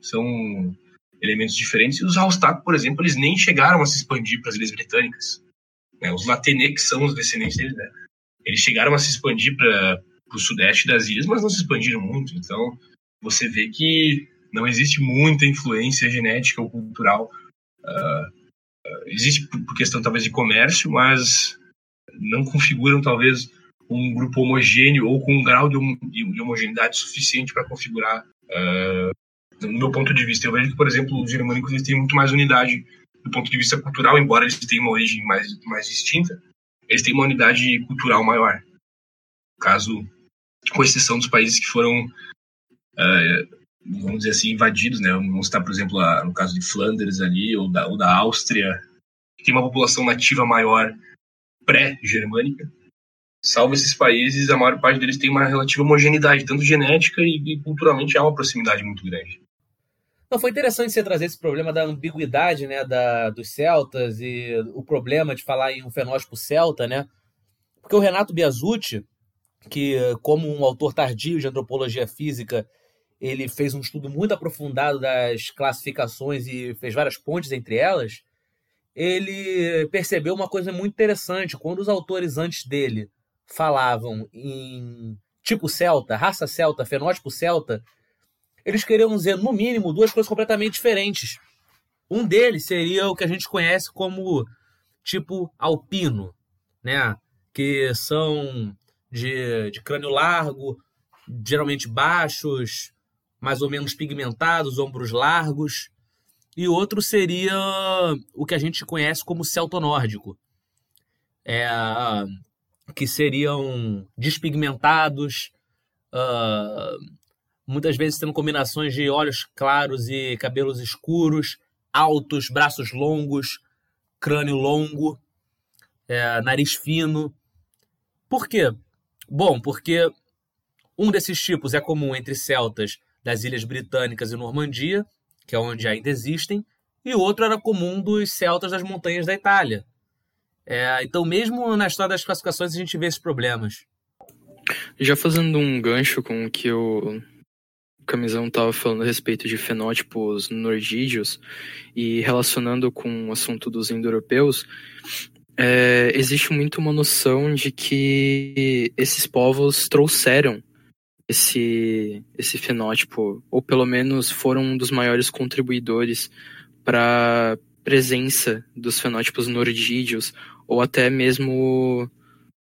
são elementos diferentes. E os Hallstatt, por exemplo, eles nem chegaram a se expandir para as Ilhas Britânicas. Né? Os Latenê, que são os descendentes deles, né? eles chegaram a se expandir para o sudeste das ilhas, mas não se expandiram muito. Então você vê que não existe muita influência genética ou cultural. Uh, existe por questão talvez de comércio, mas não configuram talvez um grupo homogêneo ou com um grau de, hom de homogeneidade suficiente para configurar. Uh, no meu ponto de vista, eu vejo que, por exemplo, os germânicos eles têm muito mais unidade do ponto de vista cultural, embora eles tenham uma origem mais, mais distinta, eles têm uma unidade cultural maior. Caso, com exceção dos países que foram uh, vamos dizer assim, invadidos, né? Vamos citar, por exemplo, a, no caso de Flandres ali, ou da, ou da Áustria, que tem uma população nativa maior pré-germânica. Salvo esses países, a maior parte deles tem uma relativa homogeneidade, tanto genética e, e culturalmente há uma proximidade muito grande. Não, foi interessante você trazer esse problema da ambiguidade né, da, dos celtas e o problema de falar em um fenótipo celta, né? Porque o Renato Biasucci, que como um autor tardio de antropologia física, ele fez um estudo muito aprofundado das classificações e fez várias pontes entre elas, ele percebeu uma coisa muito interessante. Quando os autores antes dele falavam em tipo celta, raça celta, fenótipo celta, eles queriam dizer, no mínimo, duas coisas completamente diferentes. Um deles seria o que a gente conhece como tipo alpino, né? que são de, de crânio largo, geralmente baixos, mais ou menos pigmentados, ombros largos. E outro seria o que a gente conhece como celtonórdico, é, que seriam despigmentados, uh, muitas vezes tendo combinações de olhos claros e cabelos escuros, altos, braços longos, crânio longo, é, nariz fino. Por quê? Bom, porque um desses tipos é comum entre celtas das Ilhas Britânicas e Normandia, que é onde ainda existem, e outro era comum dos celtas das montanhas da Itália. É, então, mesmo na história das classificações, a gente vê esses problemas. Já fazendo um gancho com o que o Camisão estava falando a respeito de fenótipos nordídeos e relacionando com o assunto dos indo-europeus, é, existe muito uma noção de que esses povos trouxeram esse, esse fenótipo, ou pelo menos foram um dos maiores contribuidores para a presença dos fenótipos nordídeos, ou até mesmo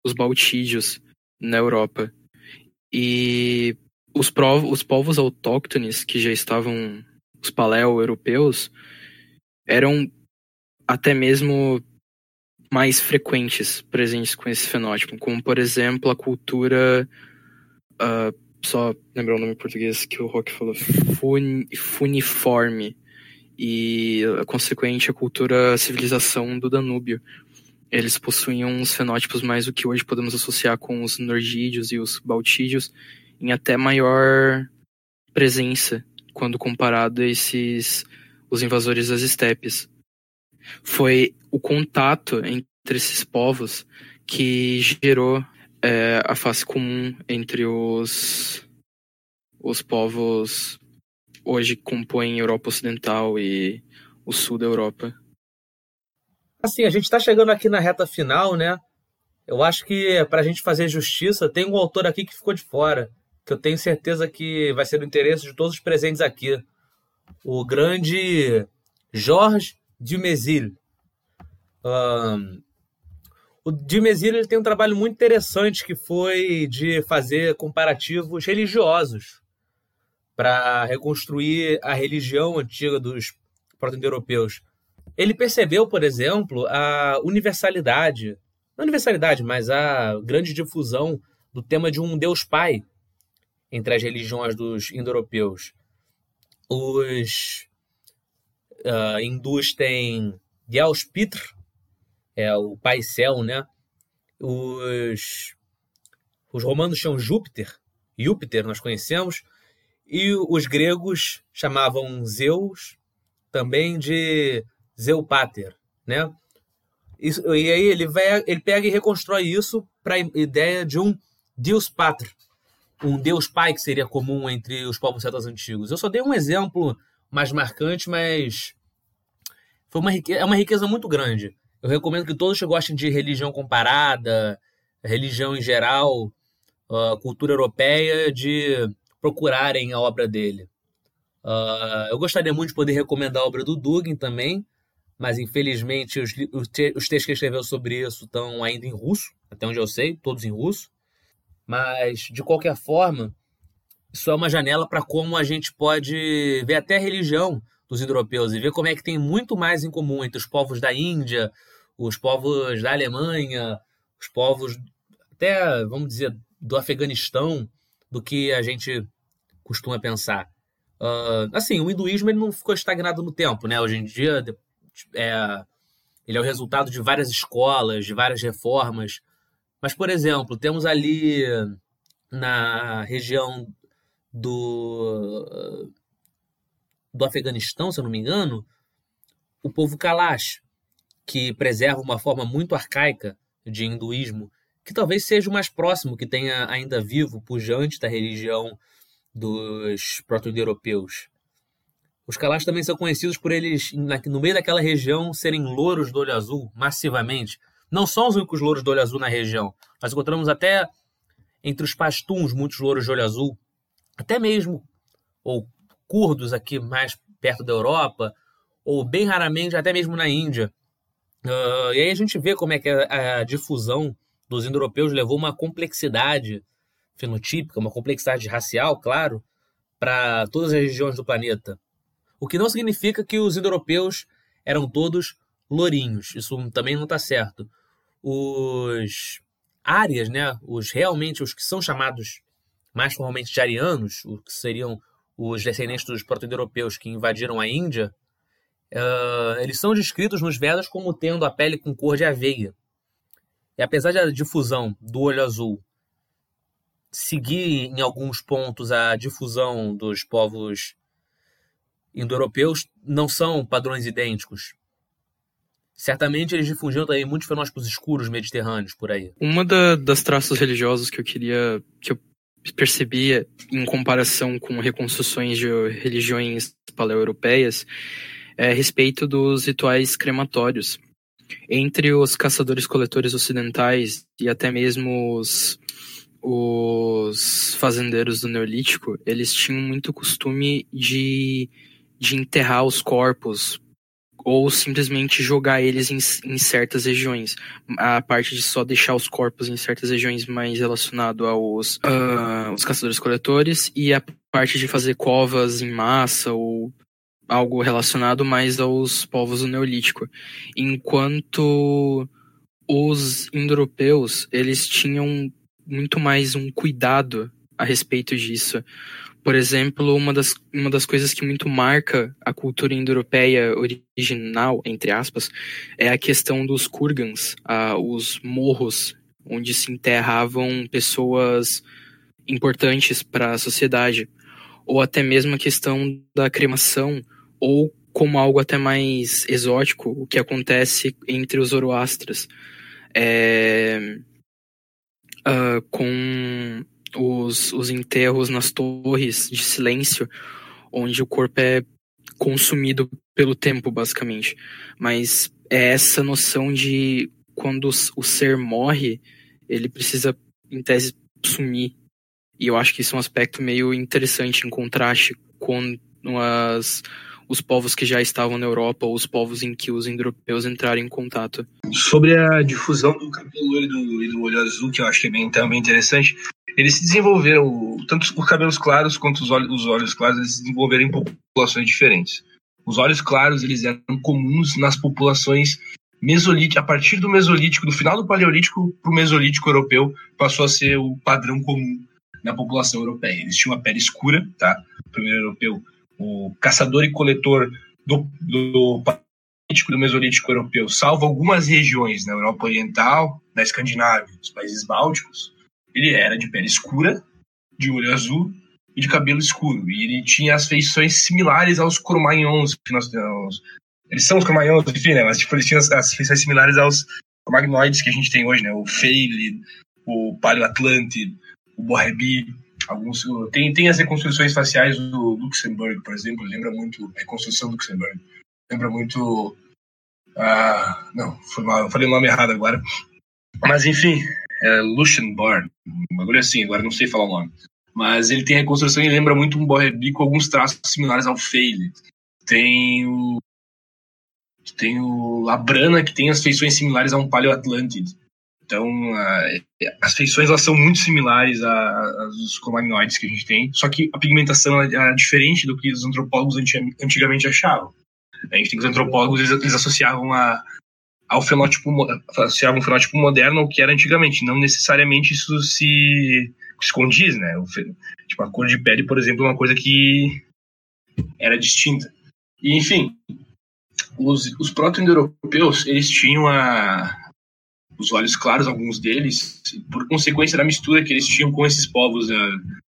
os baltídeos na Europa. E os, os povos autóctones que já estavam, os paleo-europeus, eram até mesmo mais frequentes presentes com esse fenótipo, como por exemplo a cultura uh, só lembrar o nome em português que o Rock falou, fun, funiforme e a consequente a cultura, a civilização do Danúbio. eles possuíam uns fenótipos mais o que hoje podemos associar com os nordídeos e os baltídeos, em até maior presença quando comparado a esses os invasores das estepes. Foi o contato entre esses povos que gerou é, a face comum entre os os povos hoje que compõem Europa Ocidental e o sul da Europa. Assim, a gente está chegando aqui na reta final, né? Eu acho que para a gente fazer justiça, tem um autor aqui que ficou de fora, que eu tenho certeza que vai ser do interesse de todos os presentes aqui. O grande Georges Dumézil. Um, o Dumézil ele tem um trabalho muito interessante que foi de fazer comparativos religiosos para reconstruir a religião antiga dos proto-europeus. Ele percebeu, por exemplo, a universalidade, não a universalidade, mas a grande difusão do tema de um Deus Pai entre as religiões dos indo-europeus. Os uh, hindus têm Deus Pitr, é o Pai Céu, né? Os, os romanos chamam Júpiter, Júpiter nós conhecemos, e os gregos chamavam Zeus também de Zeupater, né? Isso, e aí ele, vai, ele pega e reconstrói isso para a ideia de um Deus Pater, um Deus Pai que seria comum entre os povos celtas antigos. Eu só dei um exemplo mais marcante, mas foi uma riqueza, é uma riqueza muito grande. Eu recomendo que todos que gostem de religião comparada, religião em geral, uh, cultura europeia, de procurarem a obra dele. Uh, eu gostaria muito de poder recomendar a obra do Dugin também, mas infelizmente os, os, te, os textos que ele escreveu sobre isso estão ainda em russo, até onde eu sei, todos em russo. Mas, de qualquer forma, isso é uma janela para como a gente pode ver até a religião dos europeus e ver como é que tem muito mais em comum entre os povos da Índia, os povos da Alemanha, os povos até, vamos dizer, do Afeganistão, do que a gente costuma pensar. Uh, assim, o hinduísmo ele não ficou estagnado no tempo, né? Hoje em dia é, ele é o resultado de várias escolas, de várias reformas. Mas, por exemplo, temos ali na região do, do Afeganistão, se eu não me engano, o povo Kalash, que preserva uma forma muito arcaica de hinduísmo, que talvez seja o mais próximo que tenha ainda vivo, pujante da religião dos proto-europeus. Os Kalash também são conhecidos por eles, no meio daquela região, serem louros do olho azul, massivamente. Não são os únicos louros do olho azul na região. Nós encontramos até entre os pastuns muitos louros de olho azul, até mesmo, ou curdos aqui mais perto da Europa, ou bem raramente até mesmo na Índia. Uh, e aí a gente vê como é que a, a difusão dos indo-europeus levou uma complexidade fenotípica, uma complexidade racial, claro, para todas as regiões do planeta. O que não significa que os indo-europeus eram todos lourinhos. Isso também não está certo. Os áreas, né, os realmente os que são chamados mais formalmente de arianos, os que seriam os descendentes dos proto-europeus que invadiram a Índia, uh, eles são descritos nos Vedas como tendo a pele com cor de aveia. E apesar da difusão do olho azul seguir em alguns pontos a difusão dos povos indo-europeus, não são padrões idênticos. Certamente eles difundiam também muitos fenótipos escuros mediterrâneos por aí. Uma da, das traços religiosos que eu queria, que eu percebia em comparação com reconstruções de religiões paleoeuropeias é a respeito dos rituais crematórios. Entre os caçadores-coletores ocidentais e até mesmo os os fazendeiros do Neolítico, eles tinham muito costume de, de enterrar os corpos ou simplesmente jogar eles em, em, certas regiões. A parte de só deixar os corpos em certas regiões mais relacionado aos uh, os caçadores-coletores e a parte de fazer covas em massa ou algo relacionado mais aos povos do Neolítico. Enquanto os indo-europeus, eles tinham muito mais um cuidado a respeito disso, por exemplo, uma das, uma das coisas que muito marca a cultura indo-europeia original, entre aspas, é a questão dos kurgans, uh, os morros onde se enterravam pessoas importantes para a sociedade, ou até mesmo a questão da cremação, ou como algo até mais exótico, o que acontece entre os Zoroastras, é, uh, com os, os enterros nas torres de silêncio, onde o corpo é consumido pelo tempo, basicamente. Mas é essa noção de quando o ser morre, ele precisa, em tese, sumir. E eu acho que isso é um aspecto meio interessante em contraste com as, os povos que já estavam na Europa ou os povos em que os indo-europeus entraram em contato. Sobre a difusão do cabelo loiro e do, olho azul, que eu acho bem, também interessante, eles se desenvolveram, tanto os cabelos claros quanto os olhos, os olhos claros, eles se desenvolveram em populações diferentes. Os olhos claros eles eram comuns nas populações mesolíticas, a partir do mesolítico, do final do paleolítico para o mesolítico europeu, passou a ser o padrão comum na população europeia. Eles tinham uma pele escura, tá? O primeiro europeu, o caçador e coletor do, do paleolítico do mesolítico europeu, salvo algumas regiões na Europa Oriental, na Escandinávia, nos países bálticos, ele era de pele escura, de olho azul e de cabelo escuro. E ele tinha as feições similares aos Cro-Magnons que nós temos. Eles são os Cro-Magnons, enfim, né? Mas tipo, eles tinham as feições similares aos Cro-Magnoides que a gente tem hoje, né? O Feile, o Paleo-Atlante, o Borrebi. Alguns, tem, tem as reconstruções faciais do Luxemburgo, por exemplo, lembra muito a reconstrução do Luxemburgo. Lembra muito. Ah, não, mal, falei o nome errado agora. Mas enfim, é Luxemburg, um bagulho assim, agora não sei falar o nome. Mas ele tem reconstrução e lembra muito um Borrebi com alguns traços similares ao Feile. Tem o. Tem o Labrana, que tem as feições similares a um Paleoatlântide. Então, as feições elas são muito similares às cromagnoides que a gente tem, só que a pigmentação é diferente do que os antropólogos antigamente achavam. A gente tem que os antropólogos eles, associavam a, ao fenótipo associavam um fenótipo moderno ao que era antigamente. Não necessariamente isso se, se condiz, né? O, tipo, a cor de pele, por exemplo, é uma coisa que era distinta. E, enfim, os, os proto-indo-europeus, eles tinham a, os olhos claros, alguns deles, por consequência da mistura que eles tinham com esses povos da,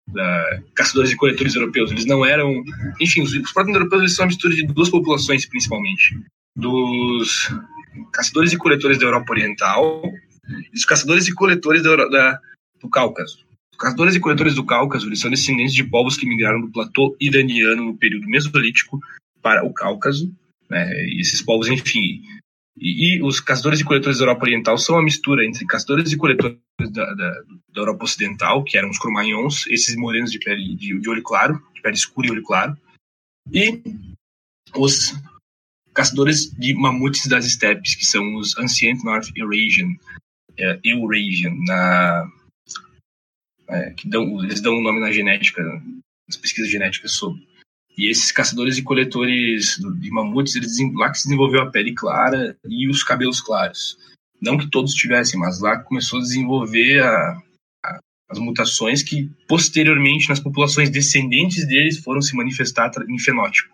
da caçadores e coletores europeus. Eles não eram... Enfim, os, os proto-indo-europeus eles são a mistura de duas populações, principalmente. Dos caçadores e coletores da Europa Oriental e os caçadores e coletores da, da, do Cáucaso. Os caçadores e coletores do Cáucaso eles são descendentes de povos que migraram do platô iraniano no período mesolítico para o Cáucaso. Né? E esses povos, enfim. E, e, os caçadores e coletores da Europa Oriental são a mistura entre caçadores e coletores da, da, da Europa Ocidental, que eram os cromagnons, esses morenos de pele de, de olho claro, de pele escura e olho claro, e os caçadores de mamutes das estepes, que são os Ancient North Eurasian, é, Eurasian, na, é, que dão, eles dão um nome na genética, nas pesquisas genéticas sobre. E esses caçadores e coletores de mamutes, eles, lá que se desenvolveu a pele clara e os cabelos claros. Não que todos tivessem, mas lá começou a desenvolver a, a, as mutações que posteriormente nas populações descendentes deles foram se manifestar em fenótipo.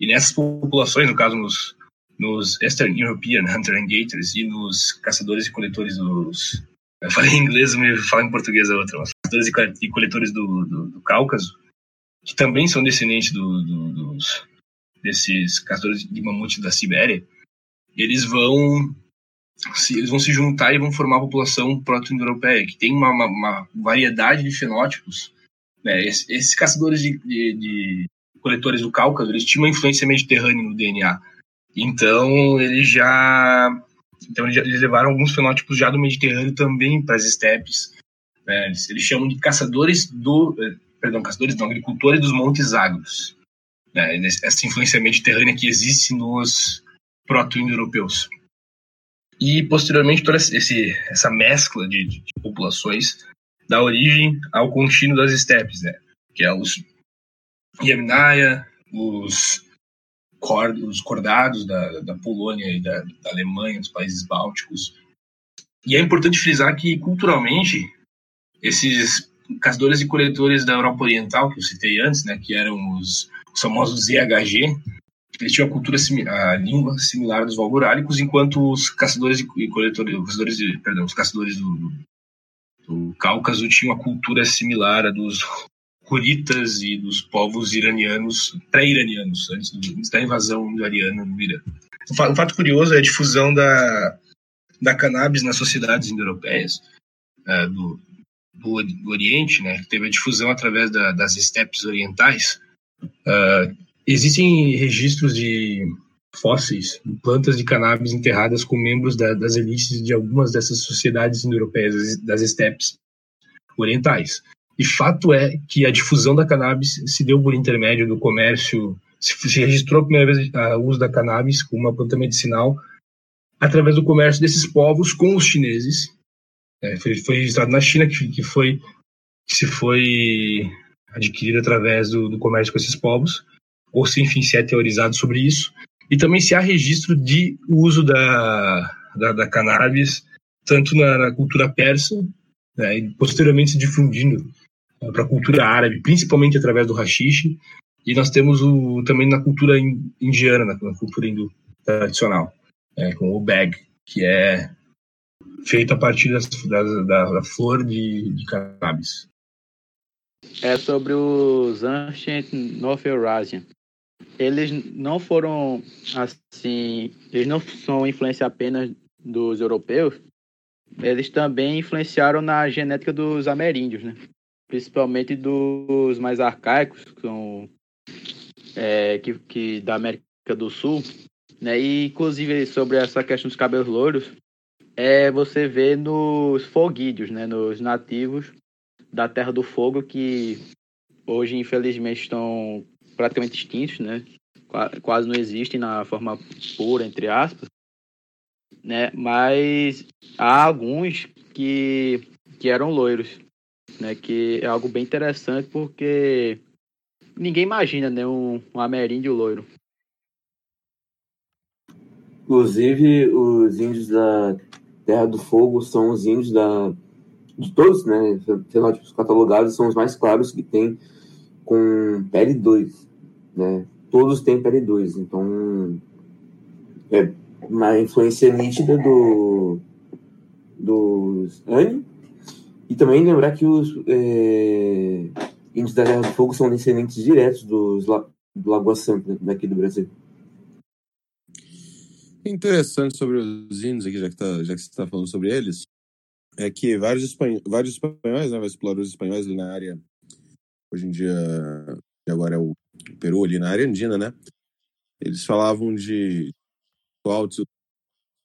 E nessas populações, no caso nos, nos Eastern European Hunter and Gators e nos caçadores e coletores dos. Eu falei em inglês, me falo em português a outra. Caçadores e coletores do, do, do Cáucaso, que também são descendentes do, do, dos, desses caçadores de mamute da Sibéria, eles vão se, eles vão se juntar e vão formar a população proto-indo-europeia, que tem uma, uma, uma, variedade de fenótipos. Né? Esses, esses caçadores de, de, de, coletores do Cáucaso, eles tinham uma influência mediterrânea no DNA. Então, eles já. Então, eles, levaram alguns fenótipos já do Mediterrâneo também para as estepes. Né? Eles, eles, chamam de caçadores do. Perdão, caçadores não, agricultores dos Montes Agros. Né? Essa influência mediterrânea que existe nos proto-indo-europeus. E, posteriormente, toda esse, essa mescla de, de, de populações dá origem ao contínuo das estepes, né? que é os Yamnaya, os, cord, os cordados da, da Polônia e da, da Alemanha, dos países bálticos. E é importante frisar que, culturalmente, esses caçadores e coletores da Europa Oriental, que eu citei antes, né, que eram os, os famosos ZHG, eles tinham a cultura, a língua similar dos valgurálicos, enquanto os caçadores e coletores, caçadores de, perdão, os caçadores do, do Cáucaso tinham a cultura similar à dos curitas e dos povos iranianos, pré-iranianos, antes, antes, da invasão iraniana no Irã. Um fato curioso é a difusão da, da cannabis nas sociedades indo-europeias uh, do, do, Oriente, né, teve a difusão através da, das estepes orientais. Uh, existem registros de fósseis, plantas de cannabis enterradas com membros da, das elites de algumas dessas sociedades indo-europeias, das estepes orientais. E fato é que a difusão da cannabis se deu por intermédio do comércio, se, registrou a primeira vez o uso da cannabis como uma planta medicinal através do comércio desses povos com os chineses. É, foi, foi, registrado na China, que, que, foi, que se foi adquirido através do, do, comércio com esses povos, ou se, enfim, se é teorizado sobre isso. E também se há registro de uso da, da, da cannabis, tanto na, na cultura persa, né, e posteriormente se difundindo uh, para a cultura árabe, principalmente através do hashish, e nós temos o, também na cultura indiana, na, na cultura hindu tradicional é, com o bag, que é feito a partir das, das, da, da, flor de, de cannabis. É sobre os Ancient North Eurasian. Eles não foram assim, eles não são influência apenas dos europeus, eles também influenciaram na genética dos ameríndios, né? Principalmente dos mais arcaicos, que são é, que, que da América do Sul, né? E, inclusive, sobre essa questão dos cabelos louros, é você vê nos foguídeos, né? Nos nativos da Terra do Fogo, que hoje, infelizmente, estão praticamente extintos, né? Quase não existem na forma pura, entre aspas. Né? Mas há alguns que, que eram loiros, né? Que é algo bem interessante porque ninguém imagina, né? Um, um ameríndio loiro. Inclusive, os índios da Terra do Fogo são os índios da de todos, né, fenótipos catalogados, são os mais claros que tem com pele 2, né? Todos têm pele 2, então é uma influência nítida do dos Ani. E também lembrar que os é, índios da Terra do Fogo são descendentes diretos dos, do Lagoa Santa, daqui do Brasil interessante sobre os índios aqui, já que, tá, já que você está falando sobre eles, é que vários, espanhóis, vários espanhóis, né, exploradores espanhóis ali na área, hoje em dia, agora é o Peru, ali na área andina, né? Eles falavam de altos.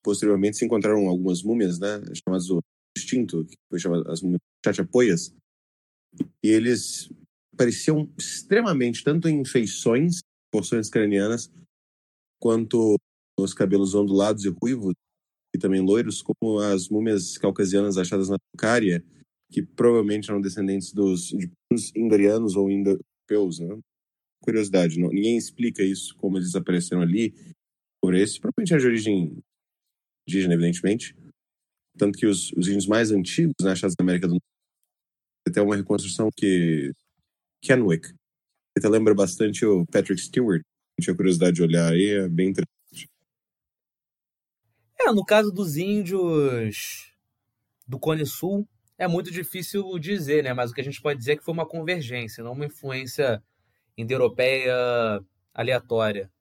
Posteriormente se encontraram algumas múmias, né? Chamadas do extinto, que foi chamado as múmias chachapoias. E eles pareciam extremamente, tanto em feições, porções cranianas, quanto os cabelos ondulados e ruivos, e também loiros, como as múmias caucasianas achadas na Tucária, que provavelmente eram descendentes dos indorianos ou indo-europeus. Né? Curiosidade, não, ninguém explica isso, como eles apareceram ali, por esse, provavelmente é de origem indígena, evidentemente. Tanto que os, os índios mais antigos né, achados na América do Norte, até uma reconstrução que Kenwick, que até lembra bastante o Patrick Stewart, tinha curiosidade de olhar aí, é bem interessante. É, no caso dos índios do Cone Sul, é muito difícil dizer, né? Mas o que a gente pode dizer é que foi uma convergência, não uma influência indo-europeia aleatória.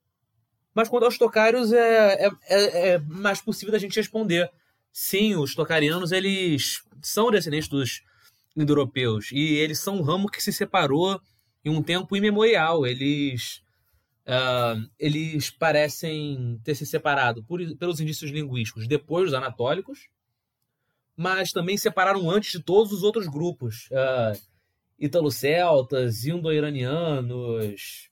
Mas quanto aos tocários, é, é, é, é, mais possível da gente responder. Sim, os tocarianos, eles são descendentes dos indo-europeus. E eles são um ramo que se separou em um tempo imemorial. Eles Uh, eles parecem ter se separado por, pelos indícios linguísticos depois dos anatólicos, mas também separaram antes de todos os outros grupos. Uh, Italo-celtas, indo-iranianos,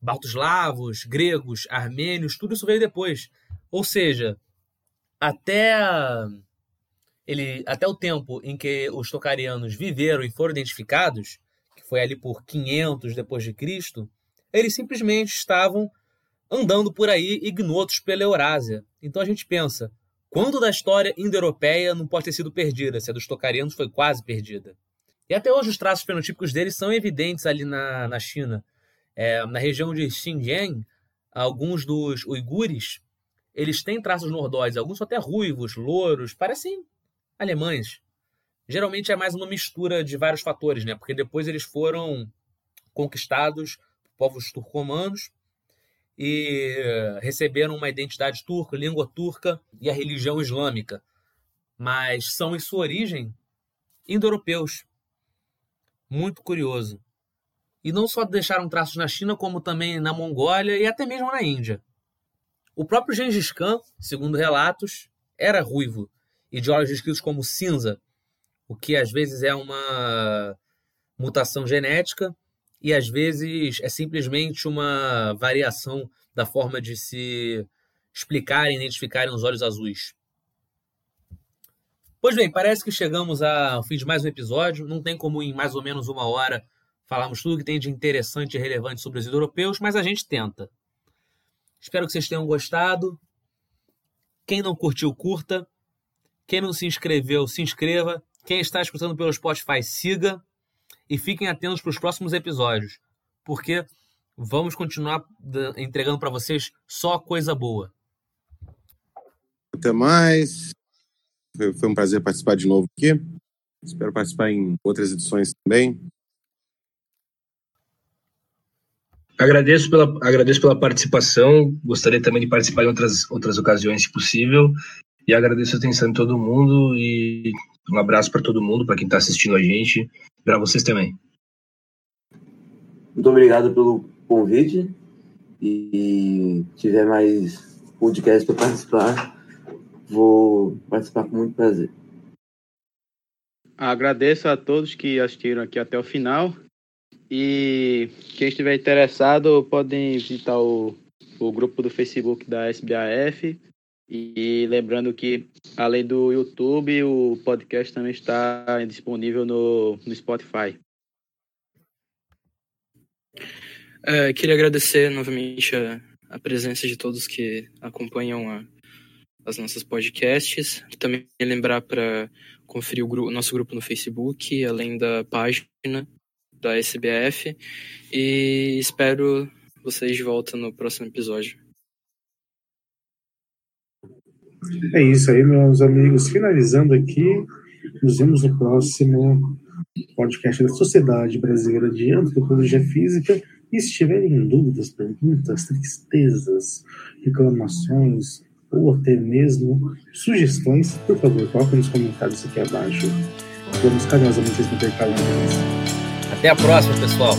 baltoslavos, gregos, armênios, tudo isso veio depois. Ou seja, até, ele, até o tempo em que os tocarianos viveram e foram identificados, que foi ali por 500 depois de Cristo, eles simplesmente estavam andando por aí ignotos pela Eurásia. Então a gente pensa, quando da história indo-europeia não pode ter sido perdida, se a dos tocarianos foi quase perdida? E até hoje os traços fenotípicos deles são evidentes ali na, na China. É, na região de Xinjiang, alguns dos uigures, eles têm traços nordóides, alguns são até ruivos, louros, parecem alemães. Geralmente é mais uma mistura de vários fatores, né? Porque depois eles foram conquistados povos turcomanos e receberam uma identidade turca, língua turca e a religião islâmica. Mas são, em sua origem, indo-europeus. Muito curioso. E não só deixaram traços na China, como também na Mongólia e até mesmo na Índia. O próprio Gengis Khan, segundo relatos, era ruivo e de olhos descritos como cinza, o que às vezes é uma mutação genética e às vezes é simplesmente uma variação da forma de se explicarem e identificarem os olhos azuis. Pois bem, parece que chegamos ao fim de mais um episódio. Não tem como em mais ou menos uma hora falarmos tudo que tem de interessante e relevante sobre os europeus, mas a gente tenta. Espero que vocês tenham gostado. Quem não curtiu, curta. Quem não se inscreveu, se inscreva. Quem está escutando pelo Spotify, siga. E fiquem atentos para os próximos episódios, porque vamos continuar entregando para vocês só coisa boa. Até mais. Foi um prazer participar de novo aqui. Espero participar em outras edições também. Agradeço pela, agradeço pela participação. Gostaria também de participar em outras, outras ocasiões, se possível. E agradeço a atenção de todo mundo. E um abraço para todo mundo, para quem está assistindo a gente. Para vocês também. Muito obrigado pelo convite. E tiver mais podcast para participar, vou participar com muito prazer. Agradeço a todos que assistiram aqui até o final. E quem estiver interessado, podem visitar o, o grupo do Facebook da SBAF. E lembrando que, além do YouTube, o podcast também está disponível no, no Spotify. É, queria agradecer novamente a, a, presença de todos que acompanham a, as nossas podcasts. Também lembrar para conferir o, o nosso grupo no Facebook, além da página da SBF e espero vocês de volta no próximo episódio. É isso aí, meus amigos. Finalizando aqui, nos vemos no próximo podcast da Sociedade Brasileira de Antropologia Física. E se tiverem dúvidas, perguntas, tristezas, reclamações ou até mesmo sugestões, por favor, coloquem nos comentários aqui abaixo. Vamos carinhosamente responder cada. Até a próxima, pessoal.